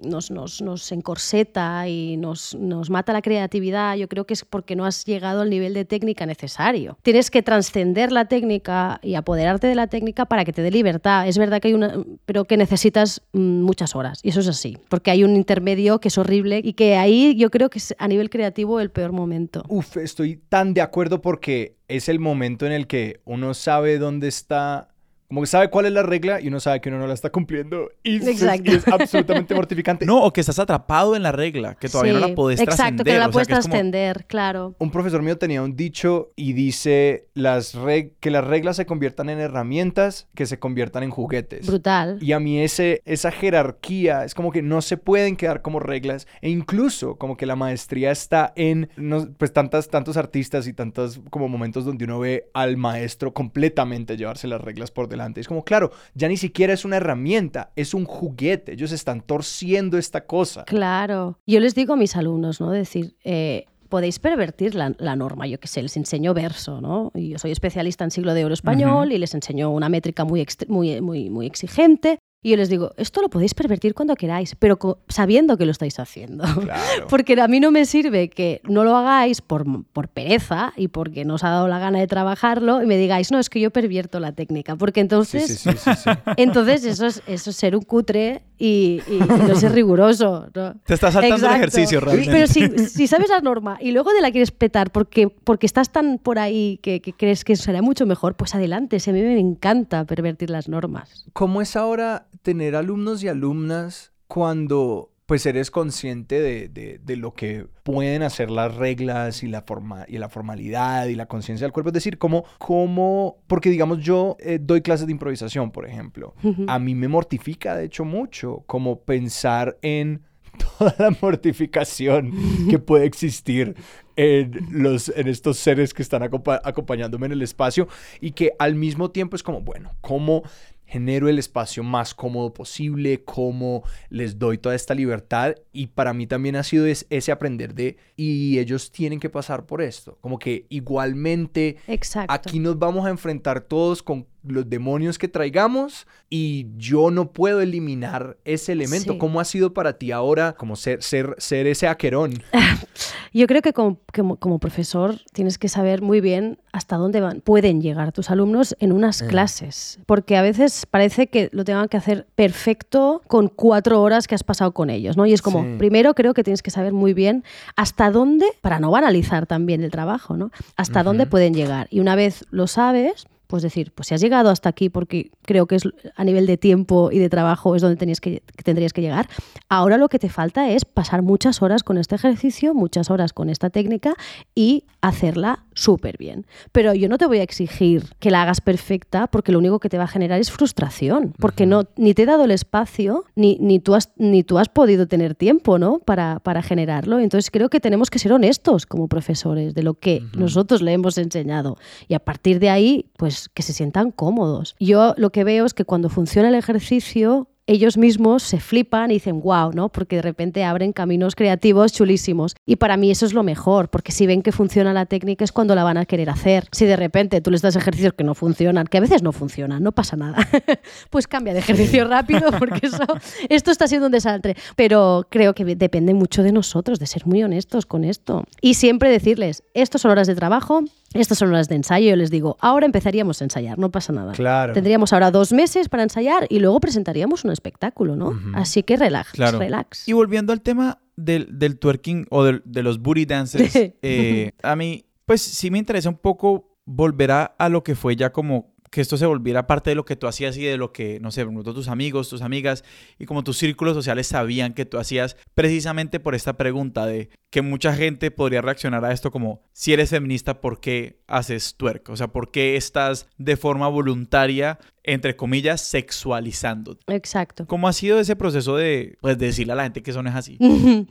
nos, nos, nos encorseta y nos, nos mata la creatividad, yo creo que es porque no has llegado al nivel de técnica necesario. Tienes que trascender la técnica y apoderarte de la técnica para que te dé libertad. Es verdad que hay una, pero que necesitas mm, muchas horas y eso es así, porque hay un intermedio que es horrible y que ahí yo creo que es a nivel creativo el peor momento. Uf, estoy tan de acuerdo porque es el momento en el que uno sabe dónde está, como que sabe cuál es la regla y uno sabe que uno no la está cumpliendo y, es- Exacto. y es absolutamente mortificante. No, o que estás atrapado en la regla, que todavía no Sí, la podés Exacto, trascender. que no la o sea, puedes es como- trascender, claro. Un profesor mío tenía un dicho y dice las reg- que las reglas se conviertan en herramientas, que se conviertan en juguetes. Brutal. Y a mí ese, esa jerarquía es como que no se pueden quedar como reglas e incluso como que la maestría está en no- pues tantas, tantos artistas y tantos como momentos donde uno ve al maestro completamente llevarse las reglas por delante. Es como, claro, ya ni siquiera es una herramienta, es un juguete. Ellos están torciendo esta cosa. Claro. Yo les digo a mis alumnos, ¿no? Decir, eh, podéis pervertir la, la norma, yo qué sé, les enseño verso, ¿no? Y yo soy especialista en siglo de oro español y les enseño una métrica muy, muy, muy, muy exigente. Y yo les digo, esto lo podéis pervertir cuando queráis, pero sabiendo que lo estáis haciendo. Claro. Porque a mí no me sirve que no lo hagáis por, por pereza y porque no os ha dado la gana de trabajarlo y me digáis, no, es que yo pervierto la técnica. Porque entonces sí, sí, sí, sí. entonces eso es, eso es ser un cutre y, y- y no ser riguroso. ¿no? Te estás saltando el ejercicio realmente. Pero si, si sabes la norma y luego de la quieres petar porque, porque estás tan por ahí que, que crees que será mucho mejor, pues adelante. Si a mí me encanta pervertir las normas. ¿Cómo es ahora tener alumnos y alumnas cuando pues eres consciente de, de- de lo que pueden hacer las reglas y la, forma, y la formalidad y la conciencia del cuerpo? Es decir, ¿cómo, cómo porque digamos yo eh, doy clases de improvisación, por ejemplo. A mí me mortifica, de hecho, mucho como pensar en toda la mortificación que puede existir en, los, en estos seres que están acompañándome en el espacio y que al mismo tiempo es como, bueno, ¿cómo genero el espacio más cómodo posible? ¿Cómo les doy toda esta libertad? Y para mí también ha sido es- ese aprender de, y ellos tienen que pasar por esto, como que igualmente Exacto. Aquí nos vamos a enfrentar todos con los demonios que traigamos y yo no puedo eliminar ese elemento. Sí. ¿Cómo ha sido para ti ahora como ser, ser, ser ese aquerón? Yo creo que como, como, como profesor tienes que saber muy bien hasta dónde van, pueden llegar tus alumnos en unas clases, porque a veces parece que lo tengan que hacer perfecto con cuatro horas que has pasado con ellos, ¿no? Y es como, Sí. primero creo que tienes que saber muy bien hasta dónde, para no banalizar también el trabajo, ¿no? Hasta dónde pueden llegar. Y una vez lo sabes, pues decir, pues si has llegado hasta aquí porque creo que es a nivel de tiempo y de trabajo es donde tenías que, tendrías que llegar, ahora lo que te falta es pasar muchas horas con este ejercicio, muchas horas con esta técnica y hacerla súper bien. Pero yo no te voy a exigir que la hagas perfecta porque lo único que te va a generar es frustración, porque no, ni te he dado el espacio, ni, ni, tú, has, ni tú has podido tener tiempo ¿no? para, para generarlo. Entonces creo que tenemos que ser honestos como profesores de lo que nosotros le hemos enseñado y a partir de ahí, pues que se sientan cómodos. Yo lo que veo es que cuando funciona el ejercicio, ellos mismos se flipan y dicen wow, ¿no? Porque de repente abren caminos creativos chulísimos. Y para mí eso es lo mejor, porque si ven que funciona la técnica es cuando la van a querer hacer. Si de repente tú les das ejercicios que no funcionan, que a veces no funcionan, no pasa nada, pues cambia de ejercicio rápido porque eso, esto está siendo un desastre. Pero creo que depende mucho de nosotros, de ser muy honestos con esto. Y siempre decirles, estos son horas de trabajo, estas son horas de ensayo. Yo les digo, ahora empezaríamos a ensayar, no pasa nada. Claro. Tendríamos ahora dos meses para ensayar y luego presentaríamos un espectáculo, ¿no? Así que relax, Claro. relax. Y volviendo al tema del, del twerking o del- de los booty dances, eh, a mí, pues sí me interesa un poco volver a, a lo que fue ya como que esto se volviera parte de lo que tú hacías y de lo que, no sé, tus amigos, tus amigas y como tus círculos sociales sabían que tú hacías precisamente por esta pregunta de que mucha gente podría reaccionar a esto como, si eres feminista, ¿por qué haces twerk? O sea, ¿por qué estás de forma voluntaria entre comillas, sexualizando. Exacto. ¿Cómo ha sido ese proceso de, pues, decirle a la gente que eso no es así?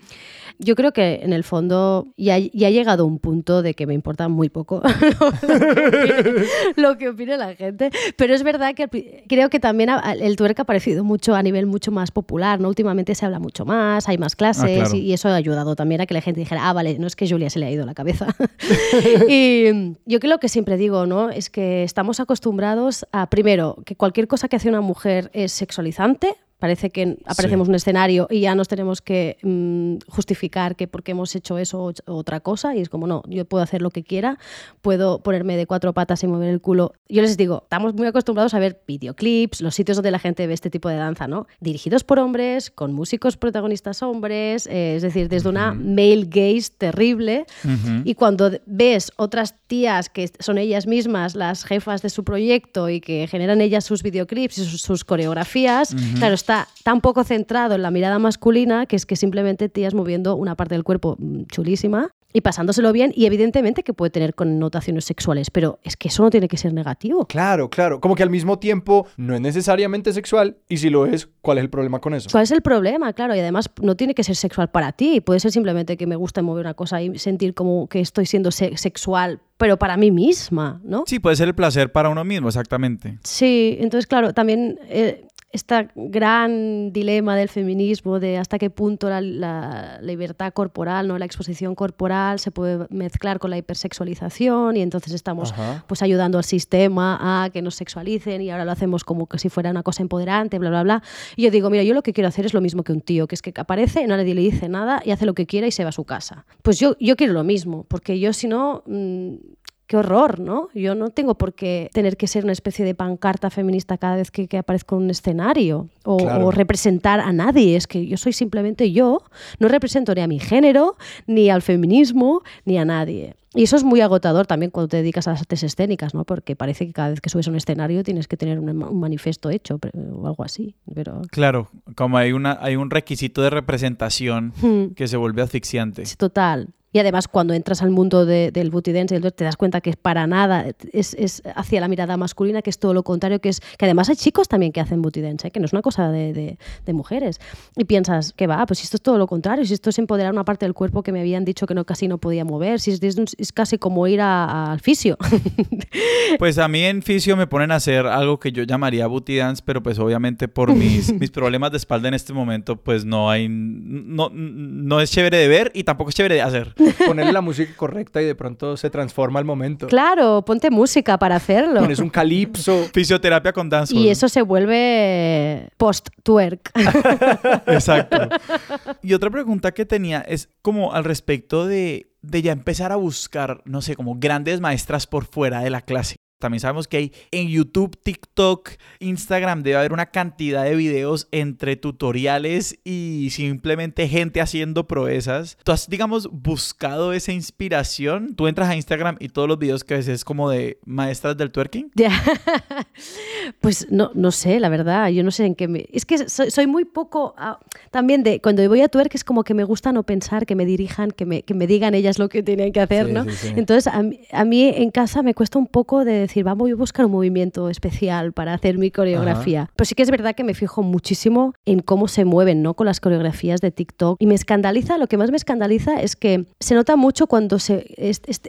Yo creo que en el fondo ya, ya ha llegado un punto de que me importa muy poco lo que opine la gente, pero es verdad que creo que también el tuerca ha aparecido mucho a nivel mucho más popular, ¿no? Últimamente se habla mucho más, hay más clases ah, y, eso ha ayudado también a que la gente dijera, ah, vale, no es que Julia se le ha ido la cabeza. y yo creo que siempre digo, ¿no? Es que estamos acostumbrados a, primero, que cualquier cosa que hace una mujer es sexualizante, Parece que aparecemos un escenario y ya nos tenemos que mm, justificar que porque hemos hecho eso o otra cosa. Y es como, no, yo puedo hacer lo que quiera, puedo ponerme de cuatro patas y mover el culo. Yo les digo, estamos muy acostumbrados a ver videoclips, los sitios donde la gente ve este tipo de danza, ¿no? Dirigidos por hombres, con músicos protagonistas hombres, eh, es decir, desde una male gaze terrible. Y cuando ves otras tías que son ellas mismas las jefas de su proyecto y que generan ellas sus videoclips y sus, coreografías, claro, está tan poco centrado en la mirada masculina que es que simplemente tías moviendo una parte del cuerpo mm, chulísima y pasándoselo bien y evidentemente que puede tener connotaciones sexuales, pero es que eso no tiene que ser negativo. Claro, claro, como que al mismo tiempo no es necesariamente sexual y si lo es, ¿cuál es el problema con eso? ¿Cuál es el problema? Claro, y además no tiene que ser sexual para ti, puede ser simplemente que me gusta mover una cosa y sentir como que estoy siendo sexual pero para mí misma, ¿no? Sí, puede ser el placer para uno mismo, exactamente. Sí, entonces, claro, también eh, este gran dilema del feminismo de hasta qué punto la, libertad corporal, ¿no? la exposición corporal se puede mezclar con la hipersexualización y entonces estamos pues ayudando al sistema a que nos sexualicen y ahora lo hacemos como que si fuera una cosa empoderante, bla, bla, bla. Y yo digo, mira, yo lo que quiero hacer es lo mismo que un tío, que es que aparece, nadie le dice nada y hace lo que quiera y se va a su casa. Pues yo, yo quiero lo mismo, porque yo si no... Mm, qué horror, ¿no? Yo no tengo por qué tener que ser una especie de pancarta feminista cada vez que, aparezco en un escenario o, representar a nadie. Es que yo soy simplemente yo, no represento ni a mi género, ni al feminismo, ni a nadie. Y eso es muy agotador también cuando te dedicas a las artes escénicas, ¿no? Porque parece que cada vez que subes a un escenario tienes que tener un, manifiesto hecho o algo así. Pero... Claro, como hay, una, hay un requisito de representación hmm. que se vuelve asfixiante. Sí, total. Y además, cuando entras al mundo del booty dance, te das cuenta que es para nada, es, hacia la mirada masculina, que es todo lo contrario, que es que además hay chicos también que hacen booty dance, ¿eh? que no es una cosa de, mujeres. Y piensas, que va, pues si esto es todo lo contrario, si esto es empoderar una parte del cuerpo que me habían dicho que no casi no podía mover, si es, casi como ir al fisio. Pues a mí en fisio me ponen a hacer algo que yo llamaría booty dance, pero pues obviamente por mis, mis problemas de espalda en este momento, pues no hay, no, no es chévere de ver y tampoco es chévere de hacer. Ponerle la música correcta y de pronto se transforma el momento. Claro, ponte música para hacerlo. Pones un calipso. Fisioterapia con danza. Y eso se vuelve post-twerk. Exacto. Y otra pregunta que tenía es como al respecto de, de ya empezar a buscar, no sé, como grandes maestras por fuera de la clase. También sabemos que hay en YouTube, TikTok, Instagram, debe haber una cantidad de videos entre tutoriales y simplemente gente haciendo proezas. ¿Tú has, digamos, buscado esa inspiración? Tú entras a Instagram y todos los videos que ves es como de maestras del twerking. pues no, no sé, la verdad. Yo no sé en qué me... Es que soy, muy poco... Ah, también de... Cuando voy a twerk es como que me gusta no pensar, que me dirijan, que me, que me digan ellas lo que tienen que hacer, ¿no? Entonces, a mí, a mí en casa me cuesta un poco de decir, vamos a buscar un movimiento especial para hacer mi coreografía. Pero sí que es verdad que me fijo muchísimo en cómo se mueven ¿no? con las coreografías de TikTok. Y me escandaliza, lo que más me escandaliza es que se nota mucho cuando se,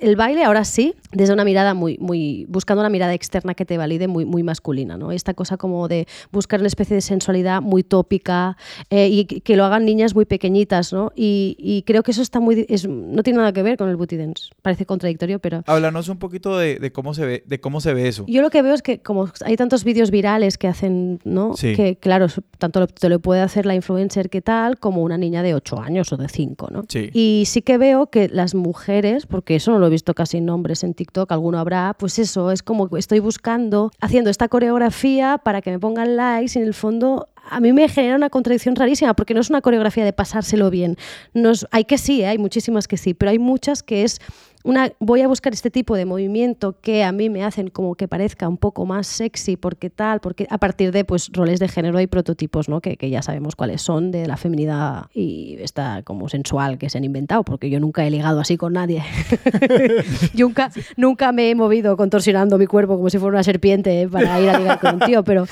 el baile, ahora sí, desde una mirada muy, muy, buscando una mirada externa que te valide muy, muy masculina. ¿No? Esta cosa como de buscar una especie de sensualidad muy tópica eh, y que lo hagan niñas muy pequeñitas. ¿no? Y, creo que eso está muy, no tiene nada que ver con el booty dance. Parece contradictorio, pero... Háblanos un poquito de, de cómo se ve, de cómo se ve eso? Yo lo que veo es que como hay tantos vídeos virales que hacen, ¿no? Que claro, tanto te lo puede hacer la influencer que tal como una niña de 8 años o de 5, ¿no? Y sí que veo que las mujeres, porque eso no lo he visto casi en nombres en TikTok, alguno habrá, pues eso, es como estoy buscando, haciendo esta coreografía para que me pongan likes y en el fondo a mí me genera una contradicción rarísima porque no es una coreografía de pasárselo bien. Hay que sí, ¿eh? hay muchísimas que sí, pero hay muchas que es una, voy a buscar este tipo de movimiento que a mí me hacen como que parezca un poco más sexy, porque tal, porque a partir de pues roles de género y prototipos, ¿no? Que, que ya sabemos cuáles son de la feminidad y esta como sensual que se han inventado, porque yo nunca he ligado así con nadie. nunca, nunca me he movido contorsionando mi cuerpo como si fuera una serpiente para ir a ligar con un tío, pero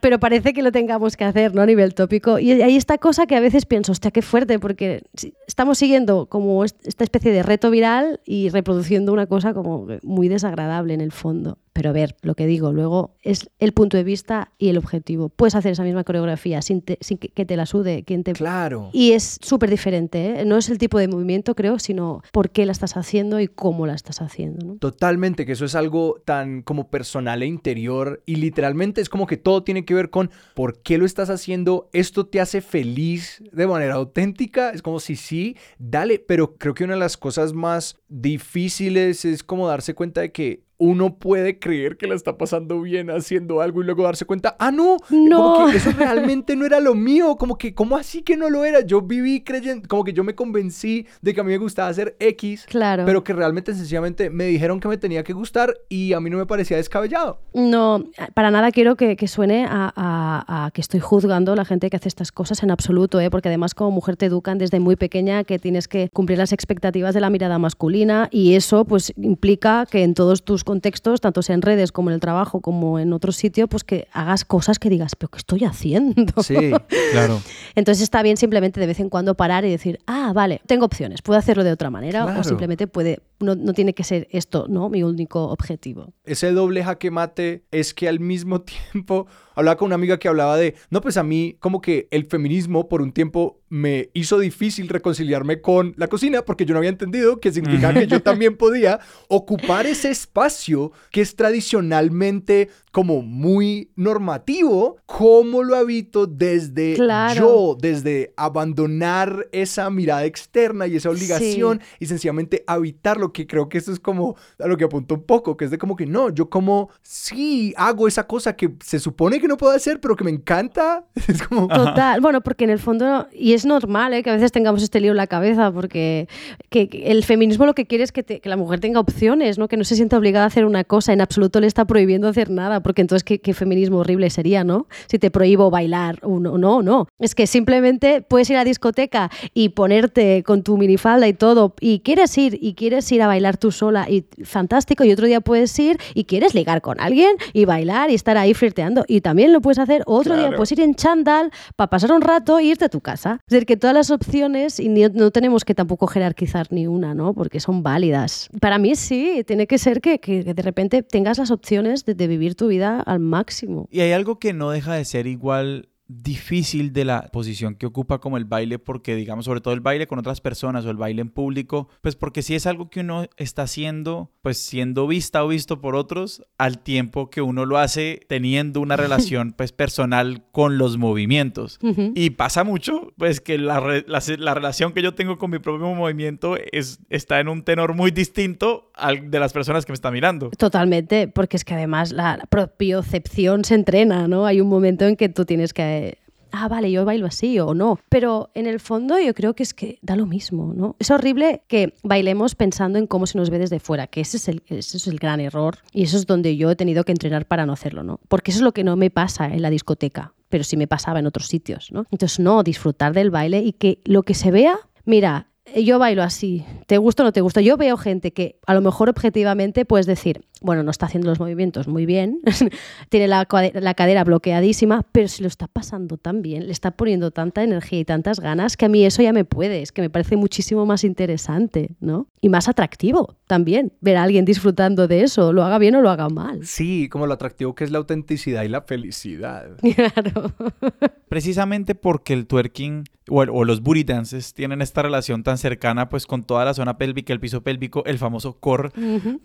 pero parece que lo tengamos que hacer, ¿no? A nivel tópico. Y hay esta cosa que a veces pienso, hostia, qué fuerte, porque estamos siguiendo como esta especie de reto viral y reproduciendo una cosa como muy desagradable en el fondo. Pero a ver, lo que digo, luego es el punto de vista y el objetivo. Puedes hacer esa misma coreografía sin, sin que te la sude quien te... Claro. Y es súper diferente, ¿eh? No es el tipo de movimiento, creo, sino por qué la estás haciendo y cómo la estás haciendo, ¿no? Totalmente, que eso es algo tan como personal e interior y literalmente es como que todo tiene que ver con por qué lo estás haciendo, esto te hace feliz de manera auténtica, es como si sí, dale, pero creo que una de las cosas más difíciles es como darse cuenta de que uno puede creer que la está pasando bien haciendo algo y luego darse cuenta, ah, no, no. Como que eso realmente no era lo mío, como que, ¿cómo así que no lo era? Yo viví creyendo, como que yo me convencí de que a mí me gustaba hacer X, claro. pero que realmente sencillamente me dijeron que me tenía que gustar y a mí no me parecía descabellado. No, para nada quiero que, que suene a, a, a, que estoy juzgando a la gente que hace estas cosas en absoluto, ¿eh? porque además como mujer te educan desde muy pequeña que tienes que cumplir las expectativas de la mirada masculina y eso pues implica que en todos tus contextos, tanto en redes como en el trabajo, como en otro sitio, pues que hagas cosas que digas, pero ¿qué estoy haciendo? Sí, claro. Entonces está bien simplemente de vez en cuando parar y decir, ah, vale, tengo opciones, puedo hacerlo de otra manera Claro. o simplemente puede, no, no tiene que ser esto, ¿no? Mi único objetivo. Ese doble jaque mate es que al mismo tiempo hablaba con una amiga que hablaba de, no, pues a mí como que el feminismo por un tiempo me hizo difícil reconciliarme con la cocina porque yo no había entendido que significaba que yo también podía ocupar ese espacio que es tradicionalmente como muy normativo, como lo habito desde Claro. yo, desde abandonar esa mirada externa y esa obligación y sencillamente habitarlo, que creo que eso es como a lo que apunto un poco, que es de como que no, yo como sí hago esa cosa que se supone que no puedo hacer, pero que me encanta. Es como... Total, bueno, porque en el fondo, y es normal ¿eh? que a veces tengamos este lío en la cabeza, porque que, que el feminismo lo que quiere es que, te- que la mujer tenga opciones, ¿no? que no se sienta obligada a hacer una cosa, en absoluto le está prohibiendo hacer nada, porque entonces qué, qué feminismo horrible sería, ¿no? Si te prohíbo bailar, no, no, no. Es que simplemente puedes ir a la discoteca y ponerte con tu minifalda y todo, y quieres ir, y quieres ir a bailar tú sola, y fantástico, y otro día puedes ir y quieres ligar con alguien y bailar y estar ahí flirteando, y también lo puedes hacer otro día, puedes ir en chándal para pasar un rato e irte a tu casa. Es decir, que todas las opciones, y no tenemos que tampoco jerarquizar ni una, ¿no? Porque son válidas. Para mí sí, tiene que ser que, que- que de repente tengas las opciones de, de vivir tu vida al máximo. Y hay algo que no deja de ser igual difícil de la posición que ocupa como el baile, porque digamos, sobre todo el baile con otras personas o el baile en público, pues porque si es algo que uno está haciendo, pues siendo vista o visto por otros, al tiempo que uno lo hace teniendo una relación pues personal con los movimientos. Ujú. Y pasa mucho, pues que la, re- la la relación que yo tengo con mi propio movimiento es, está en un tenor muy distinto al de las personas que me están mirando. Totalmente, porque es que además la propiocepción se entrena, ¿no? Hay un momento en que tú tienes que... Ah, vale, yo bailo así o no. Pero en el fondo yo creo que es que da lo mismo, ¿no? Es horrible que bailemos pensando en cómo se nos ve desde fuera, que ese es el, ese es el gran error. Y eso es donde yo he tenido que entrenar para no hacerlo, ¿no? Porque eso es lo que no me pasa en la discoteca, pero sí me pasaba en otros sitios, ¿no? Entonces, no, disfrutar del baile y que lo que se vea, mira, yo bailo así, te gusta o no te gusta. Yo veo gente que a lo mejor objetivamente puedes decir, bueno, no está haciendo los movimientos muy bien, tiene la, la cadera bloqueadísima, pero se lo está pasando tan bien, le está poniendo tanta energía y tantas ganas que a mí eso ya me puede, es que me parece muchísimo más interesante, ¿no? Y más atractivo también, ver a alguien disfrutando de eso, lo haga bien o lo haga mal. Sí, como lo atractivo que es la autenticidad y la felicidad. Claro. Precisamente porque el twerking o, el- o los booty dances tienen esta relación tan cercana pues con toda la zona pélvica, el piso pélvico, el famoso core,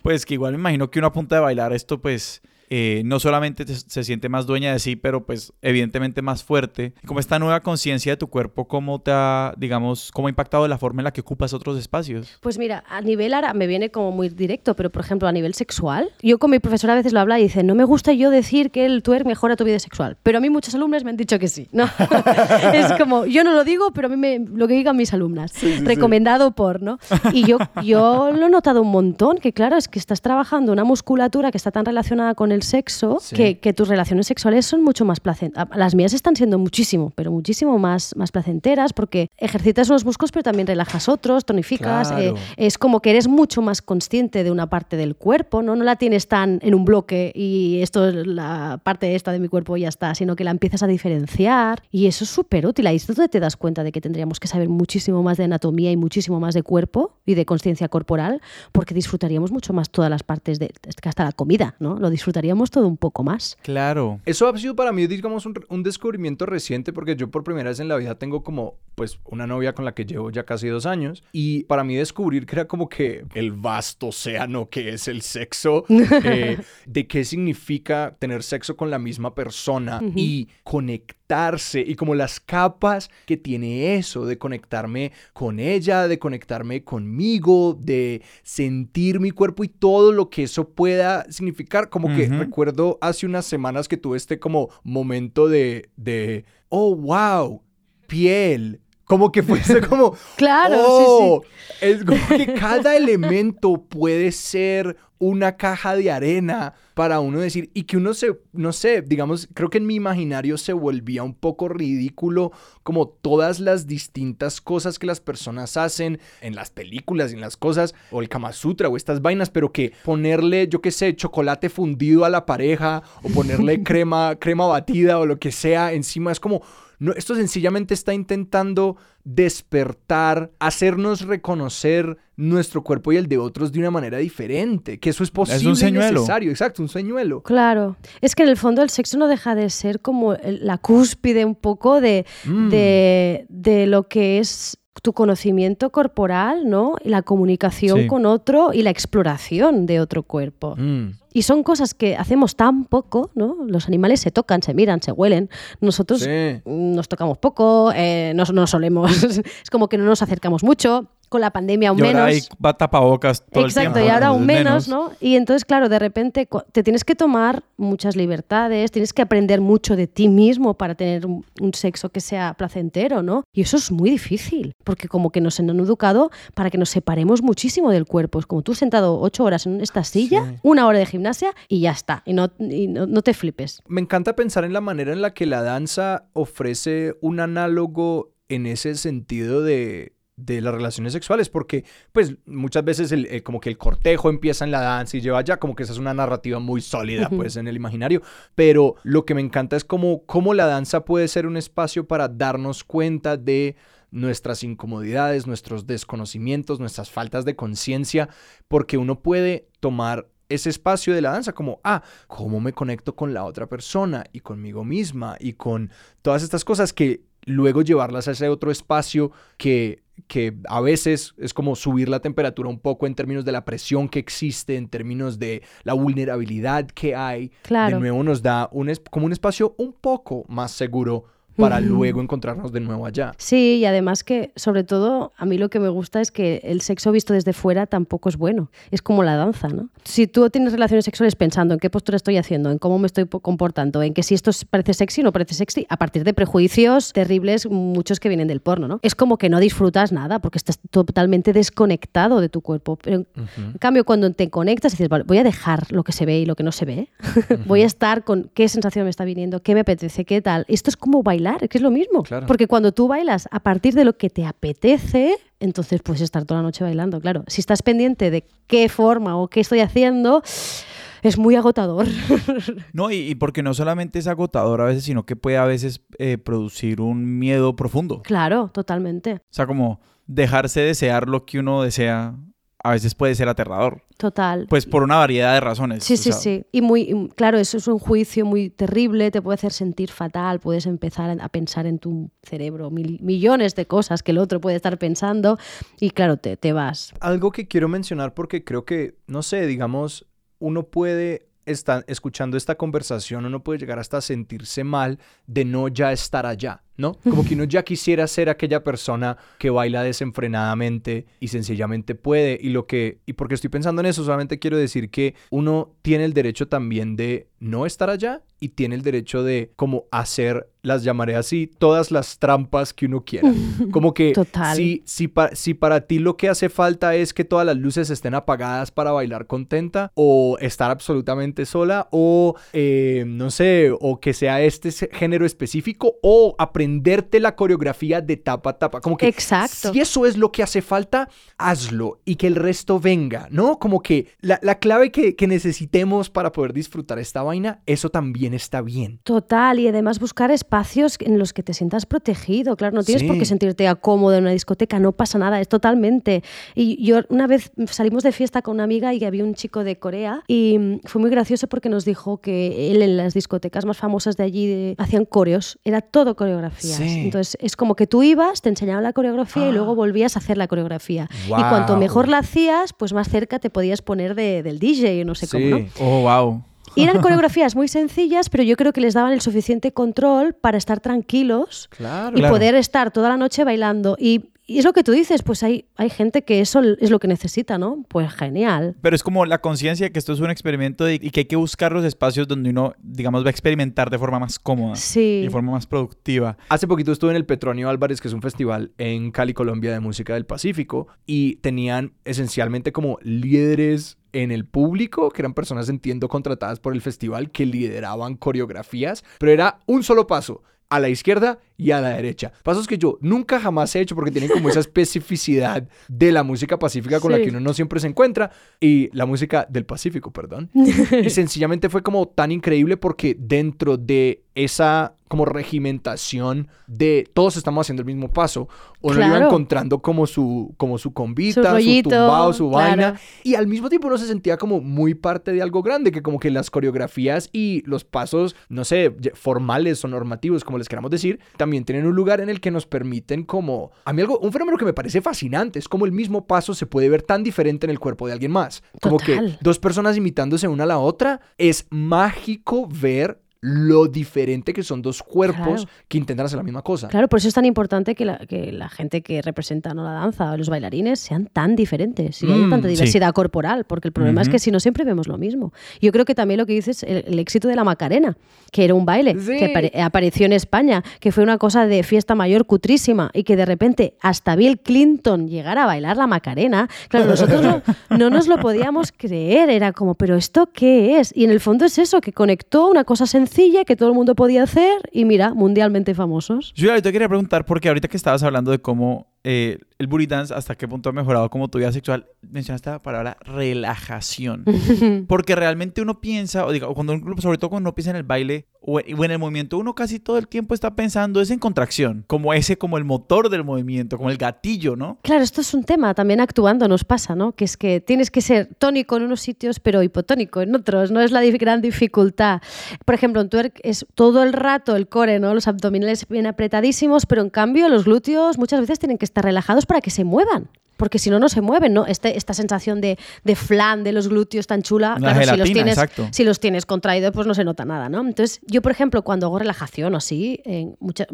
pues que igual me imagino que uno a punta de bailar esto pues eh, no solamente se siente más dueña de sí, pero pues evidentemente más fuerte. Como esta nueva conciencia de tu cuerpo, ¿cómo te ha, digamos, cómo ha impactado la forma en la que ocupas otros espacios? Pues mira, a nivel ahora me viene como muy directo, pero por ejemplo a nivel sexual, yo con mi profesora a veces lo habla y dice, no me gusta yo decir que el twerk mejora tu vida sexual, pero a mí muchos alumnos me han dicho que sí, ¿no? es como, yo no lo digo, pero a mí me, lo que digan mis alumnas, recomendado por, ¿no? Y yo, yo lo he notado un montón, que claro, es que estás trabajando una musculatura que está tan relacionada con el sexo, que, que, tus relaciones sexuales son mucho más placenteras. Las mías están siendo muchísimo, pero muchísimo más, más placenteras porque ejercitas unos músculos, pero también relajas otros, tonificas. Eh, es como que eres mucho más consciente de una parte del cuerpo, ¿no? No la tienes tan en un bloque y esto es la parte esta de mi cuerpo y ya está, sino que la empiezas a diferenciar y eso es súper útil. Ahí es donde te das cuenta de que tendríamos que saber muchísimo más de anatomía y muchísimo más de cuerpo y de conciencia corporal porque disfrutaríamos mucho más todas las partes de hasta la comida, ¿no? Lo disfrutaríamos todo un poco más. Claro. Eso ha sido para mí, digamos, un, descubrimiento reciente porque yo por primera vez en la vida tengo como, pues, una novia con la que llevo ya casi dos años y para mí descubrir que era como que el vasto océano que es el sexo, eh, de qué significa tener sexo con la misma persona y conectarse y como las capas que tiene eso de conectarme con ella, de conectarme conmigo, de sentir mi cuerpo y todo lo que eso pueda significar, como que recuerdo hace unas semanas que tuve este como momento de, de oh, wow, piel. Como que fuese como. claro, sí, oh, Es como que cada elemento puede ser una caja de arena para uno decir, y que uno se, no sé, digamos, creo que en mi imaginario se volvía un poco ridículo como todas las distintas cosas que las personas hacen en las películas y en las cosas, o el Kama Sutra o estas vainas, pero que ponerle, yo qué sé, chocolate fundido a la pareja, o ponerle crema, crema batida o lo que sea encima, es como, no, esto sencillamente está intentando despertar, hacernos reconocer nuestro cuerpo y el de otros de una manera diferente, que eso es posible es un señuelo. necesario, exacto, un señuelo. Claro, es que en el fondo el sexo no deja de ser como la cúspide un poco de, mm. de, de lo que es tu conocimiento corporal, ¿no? Y la comunicación con otro y la exploración de otro cuerpo. Mm. Y son cosas que hacemos tan poco, ¿no? Los animales se tocan, se miran, se huelen. Nosotros nos tocamos poco, eh, no, no solemos. es como que no nos acercamos mucho con la pandemia aún y menos. Ahora hay tapabocas todo Exacto, el tiempo. y ahora aún menos, ¿no? Y entonces, claro, de repente te tienes que tomar muchas libertades, tienes que aprender mucho de ti mismo para tener un, sexo que sea placentero, ¿no? Y eso es muy difícil, porque como que nos han educado para que nos separemos muchísimo del cuerpo. Es como tú sentado ocho horas en esta silla, una hora de gimnasia y ya está, y, no, y no, no te flipes. Me encanta pensar en la manera en la que la danza ofrece un análogo en ese sentido de de las relaciones sexuales, porque pues muchas veces el, como que el cortejo empieza en la danza y lleva ya como que esa es una narrativa muy sólida pues en el imaginario, pero lo que me encanta es como cómo la danza puede ser un espacio para darnos cuenta de nuestras incomodidades, nuestros desconocimientos, nuestras faltas de conciencia, porque uno puede tomar ese espacio de la danza como, ah, ¿cómo me conecto con la otra persona y conmigo misma y con todas estas cosas que luego llevarlas a ese otro espacio que que a veces es como subir la temperatura un poco en términos de la presión que existe, en términos de la vulnerabilidad que hay. Claro. De nuevo nos da un, como un espacio un poco más seguro para luego encontrarnos de nuevo allá. Sí, y además que, sobre todo, a mí lo que me gusta es que el sexo visto desde fuera tampoco es bueno. Es como la danza, ¿no? Si tú tienes relaciones sexuales pensando en qué postura estoy haciendo, en cómo me estoy comportando, en que si esto parece sexy o no parece sexy, a partir de prejuicios terribles, muchos que vienen del porno, ¿no? Es como que no disfrutas nada porque estás totalmente desconectado de tu cuerpo. Pero, en cambio, cuando te conectas, dices, vale, voy a dejar lo que se ve y lo que no se ve. voy a estar con qué sensación me está viniendo, qué me apetece, qué tal. Esto es como bailar que es lo mismo. Porque cuando tú bailas a partir de lo que te apetece, entonces puedes estar toda la noche bailando, claro. Si estás pendiente de qué forma o qué estoy haciendo, es muy agotador. No, y, porque no solamente es agotador a veces, sino que puede a veces eh, producir un miedo profundo. Claro, totalmente. O sea, como dejarse desear lo que uno desea a veces puede ser aterrador. Total. Pues por una variedad de razones. Sí, sí, sí. Y muy, claro, eso es un juicio muy terrible, te puede hacer sentir fatal, puedes empezar a pensar en tu cerebro millones de cosas que el otro puede estar pensando y claro, te, te vas. Algo que quiero mencionar porque creo que, no sé, digamos, uno puede está escuchando esta conversación, uno puede llegar hasta sentirse mal de no ya estar allá. ¿No? Como que uno ya quisiera ser aquella persona que baila desenfrenadamente y sencillamente puede. Y lo que, y porque estoy pensando en eso, solamente quiero decir que uno tiene el derecho también de no estar allá y tiene el derecho de como hacer, las llamaré así, todas las trampas que uno quiera. Como que Si, si, si para ti lo que hace falta es que todas las luces estén apagadas para bailar contenta o estar absolutamente sola o eh, no sé, o que sea este género específico o aprenderte la coreografía de tapa a tapa. Como que Exacto. si eso es lo que hace falta, hazlo y que el resto venga, ¿no? Como que la, clave que, que necesitemos para poder disfrutar esta vaina, eso también está bien. Total, y además buscar espacios en los que te sientas protegido. Claro, no tienes por qué sentirte cómodo en una discoteca, no pasa nada, es totalmente. Y yo una vez salimos de fiesta con una amiga y había un chico de Corea y fue muy gracioso porque nos dijo que él en las discotecas más famosas de allí hacían coreos, era todo coreografías. Entonces es como que tú ibas, te enseñaban la coreografía y luego ah. volvías a hacer la coreografía. Y cuanto mejor la hacías, pues más cerca te podías poner del DJ, no sé cómo. ¿no? Oh, wow. Y eran coreografías muy sencillas, pero yo creo que les daban el suficiente control para estar tranquilos y poder estar toda la noche bailando. Y, es lo que tú dices, pues hay, hay gente que eso es lo que necesita, ¿no? Pues genial. Pero es como la conciencia que esto es un experimento y que hay que buscar los espacios donde uno, digamos, va a experimentar de forma más cómoda sí. y de forma más productiva. Hace poquito estuve en el Petronio Álvarez, que es un festival en Cali, Colombia, de música del Pacífico, y tenían esencialmente como líderes en el público, que eran personas, entiendo, contratadas por el festival, que lideraban coreografías, pero era un solo paso a la izquierda y a la derecha. Pasos que yo nunca jamás he hecho porque tienen como esa especificidad de la música pacífica con la que uno no siempre se encuentra y la música del Pacífico, perdón. y sencillamente fue como tan increíble porque dentro de esa como regimentación de todos estamos haciendo el mismo paso. Uno iba encontrando como su, como su convita, su, tumbao, su vaina. Y al mismo tiempo uno se sentía como muy parte de algo grande, que como que las coreografías y los pasos, no sé, formales o normativos, como les queramos decir, también tienen un lugar en el que nos permiten como... A mí algo, un fenómeno que me parece fascinante es como el mismo paso se puede ver tan diferente en el cuerpo de alguien más. Como que dos personas imitándose una a la otra. Es mágico ver lo diferente que son dos cuerpos que intentan hacer la misma cosa. Claro, por eso es tan importante que la, que la gente que representa ¿no? la danza o los bailarines sean tan diferentes y haya mm, tanta diversidad corporal, porque el problema es que si no siempre vemos lo mismo. Yo creo que también lo que dices, el, el éxito de la Macarena, que era un baile que apareció en España, que fue una cosa de fiesta mayor cutrísima y que de repente hasta Bill Clinton llegara a bailar la Macarena, claro, nosotros no, no nos lo podíamos creer, era como, pero ¿esto qué es? Y en el fondo es eso, que conectó una cosa sencilla que todo el mundo podía hacer y mira, mundialmente famosos. Yo te quería preguntar, porque ahorita que estabas hablando de cómo eh, el booty dance, hasta qué punto ha mejorado como tu vida sexual, mencionaste la palabra relajación. Porque realmente uno piensa, o digo, cuando sobre todo cuando uno piensa en el baile o en, el movimiento, uno casi todo el tiempo está pensando es en contracción, como ese, como el motor del movimiento, como el gatillo, ¿no? Claro, esto es un tema, también actuando nos pasa, ¿no? Que es que tienes que ser tónico en unos sitios, pero hipotónico en otros, no es la gran dificultad. Por ejemplo, en twerk es todo el rato el core, ¿no? Los abdominales bien apretadísimos, pero en cambio los glúteos muchas veces tienen que estar relajados para que se muevan porque si no, no se mueven, ¿no? Este, esta sensación de, de, flan de los glúteos tan chula, si, los tienes, si los tienes contraídos, pues no se nota nada, ¿no? Entonces, yo, por ejemplo, cuando hago relajación o así,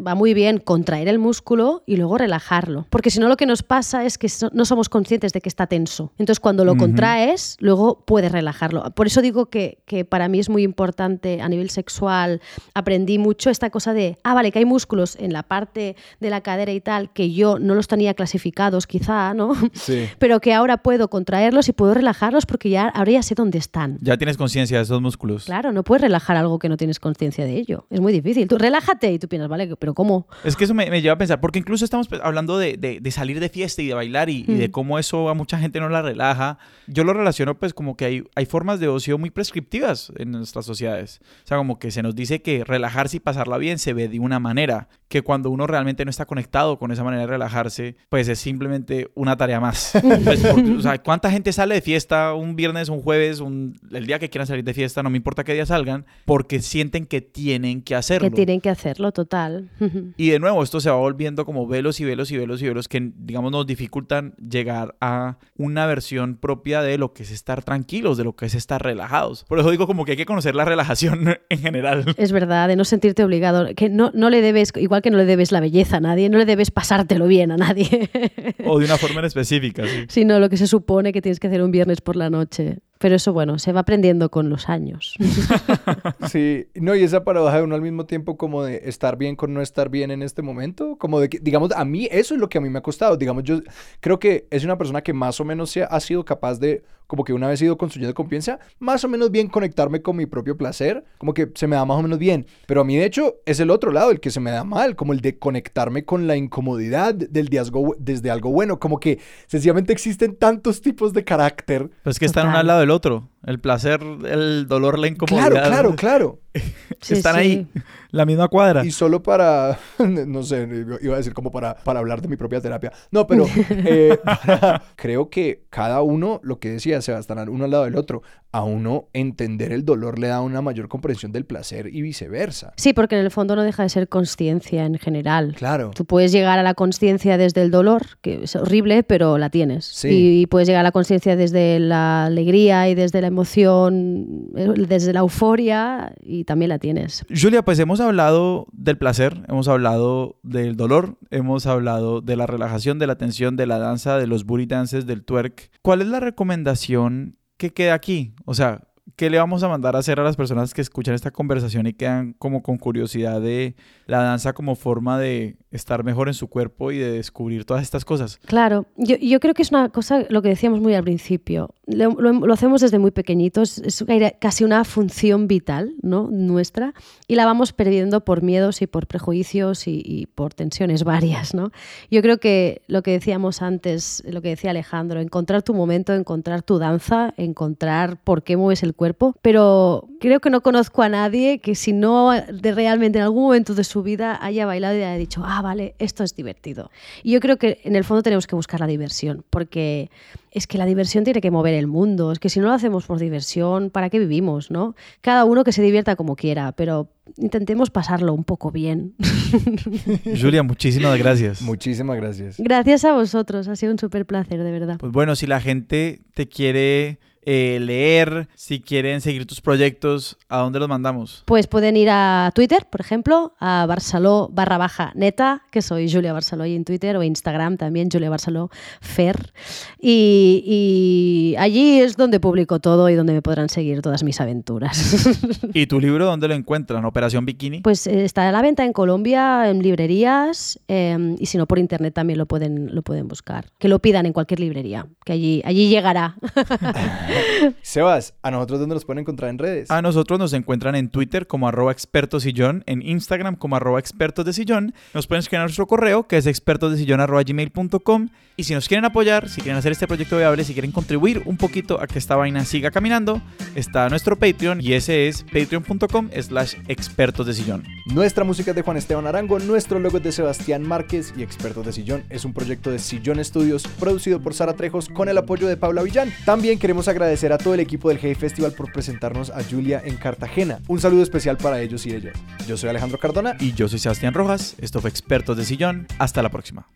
va muy bien contraer el músculo y luego relajarlo, porque si no, lo que nos pasa es que no somos conscientes de que está tenso. Entonces, cuando lo contraes, luego puedes relajarlo. Por eso digo que, que para mí es muy importante a nivel sexual, aprendí mucho esta cosa de, ah, vale, que hay músculos en la parte de la cadera y tal, que yo no los tenía clasificados quizá, ¿no? Pero que ahora puedo contraerlos y puedo relajarlos porque ya ahora ya sé dónde están. Ya tienes conciencia de esos músculos. Claro, no puedes relajar algo que no tienes conciencia de ello. Es muy difícil. Tú relájate y tú piensas, vale, pero ¿cómo? Es que eso me, lleva a pensar, porque incluso estamos hablando de, salir de fiesta y de bailar y, de mm. cómo eso a mucha gente no la relaja. Yo lo relaciono pues como que hay, hay formas de ocio muy prescriptivas en nuestras sociedades. O sea, como que se nos dice que relajarse y pasarla bien se ve de una manera que cuando uno realmente no está conectado con esa manera de relajarse, pues es simplemente una tarea más. Pues, porque, o sea, ¿cuánta gente sale de fiesta un viernes, un jueves, un, el día que quieran salir de fiesta, no me importa qué día salgan, porque sienten que tienen que hacerlo? Que tienen que hacerlo, total. Y de nuevo, esto se va volviendo como velos y velos y velos y velos que, digamos, nos dificultan llegar a una versión propia de lo que es estar tranquilos, de lo que es estar relajados. Por eso digo como que hay que conocer la relajación en general. Es verdad, de no sentirte obligado, que no, no le debes, igual que no le debes la belleza a nadie, no le debes pasártelo bien a nadie. O de una forma en específica, sí. Sino lo que se supone que tienes que hacer un viernes por la noche. Pero eso, bueno, se va aprendiendo con los años. Sí, no, y esa paradoja de uno al mismo tiempo como de estar bien con no estar bien en este momento, como de que, digamos, a mí eso es lo que a mí me ha costado, digamos, yo creo que es una persona que más o menos se ha sido capaz de, como que una vez he ido construyendo confianza, más o menos bien conectarme con mi propio placer, como que se me da más o menos bien, pero a mí de hecho es el otro lado, el que se me da mal, como el de conectarme con la incomodidad del diasgo, desde algo bueno, como que sencillamente existen tantos tipos de carácter. Pues que están uno al lado del otro. El placer, el dolor, la incomodidad. Claro, claro, claro. Sí, están sí. ahí, la misma cuadra. Y solo para, no sé, iba a decir como para, para hablar de mi propia terapia. No, pero eh, para- creo que cada uno, lo que decía Sebastián, uno al lado del otro, a uno entender el dolor le da una mayor comprensión del placer y viceversa. Sí, porque en el fondo no deja de ser conciencia en general. Claro. Tú puedes llegar a la conciencia desde el dolor, que es horrible, pero la tienes. Sí. Y puedes llegar a la conciencia desde la alegría y desde la emoción, eh, desde la euforia, y también la tienes. Julia, pues hemos hablado del placer, hemos hablado del dolor, hemos hablado de la relajación, de la tensión, de la danza, de los booty dances, del twerk. ¿Cuál es la recomendación que queda aquí? O sea, ¿qué le vamos a mandar a hacer a las personas que escuchan esta conversación y quedan como con curiosidad de la danza como forma de estar mejor en su cuerpo y de descubrir todas estas cosas? Claro, yo, yo creo que es una cosa, lo que decíamos muy al principio, lo, lo- lo hacemos desde muy pequeñitos, es casi una función vital ¿no? nuestra y la vamos perdiendo por miedos y por prejuicios y, y por tensiones varias. ¿no? Yo creo que lo que decíamos antes, lo que decía Alejandro, encontrar tu momento, encontrar tu danza, encontrar por qué mueves el cuerpo, pero creo que no conozco a nadie que si no de realmente en algún momento de su vida haya bailado y haya dicho, ah, vale, esto es divertido. Y yo creo que en el fondo tenemos que buscar la diversión, porque es que la diversión tiene que mover el mundo, es que si no lo hacemos por diversión, ¿para qué vivimos, no? Cada uno que se divierta como quiera, pero intentemos pasarlo un poco bien. Julia, muchísimas gracias. Muchísimas gracias. Gracias a vosotros, ha sido un súper placer, de verdad. Pues bueno, si la gente te quiere eh, leer, si quieren seguir tus proyectos, ¿a dónde los mandamos? Pues pueden ir a Twitter, por ejemplo, a Barceló barra baja neta, que soy Julia Barceló y en Twitter, o Instagram también, Julia Barceló Fer. Y, y allí es donde publico todo y donde me podrán seguir todas mis aventuras. ¿Y tu libro dónde lo encuentran? ¿Operación Bikini? Pues eh, está a la venta en Colombia, en librerías, eh, y si no por internet también lo pueden, lo pueden buscar. Que lo pidan en cualquier librería, que allí, allí llegará. Sebas, ¿a nosotros dónde nos pueden encontrar en redes? A nosotros nos encuentran en Twitter como arroba expertos sillón, en Instagram como arroba expertos de sillón. Nos pueden escribir a nuestro correo que es expertosdesillón arroba gmail.com. Y si nos quieren apoyar, si quieren hacer este proyecto viable, si quieren contribuir un poquito a que esta vaina siga caminando, está nuestro Patreon y ese es patreon.com slash expertos de sillón. Nuestra música es de Juan Esteban Arango, nuestro logo es de Sebastián Márquez y Expertos de Sillón es un proyecto de Sillón Studios producido por Sara Trejos con el apoyo de Paula Villán. También queremos agradecer a todo el equipo del Hey Festival por presentarnos a Julia en Cartagena. Un saludo especial para ellos y ellas. Yo soy Alejandro Cardona Y yo soy Sebastián Rojas, esto fue Expertos de Sillón, hasta la próxima.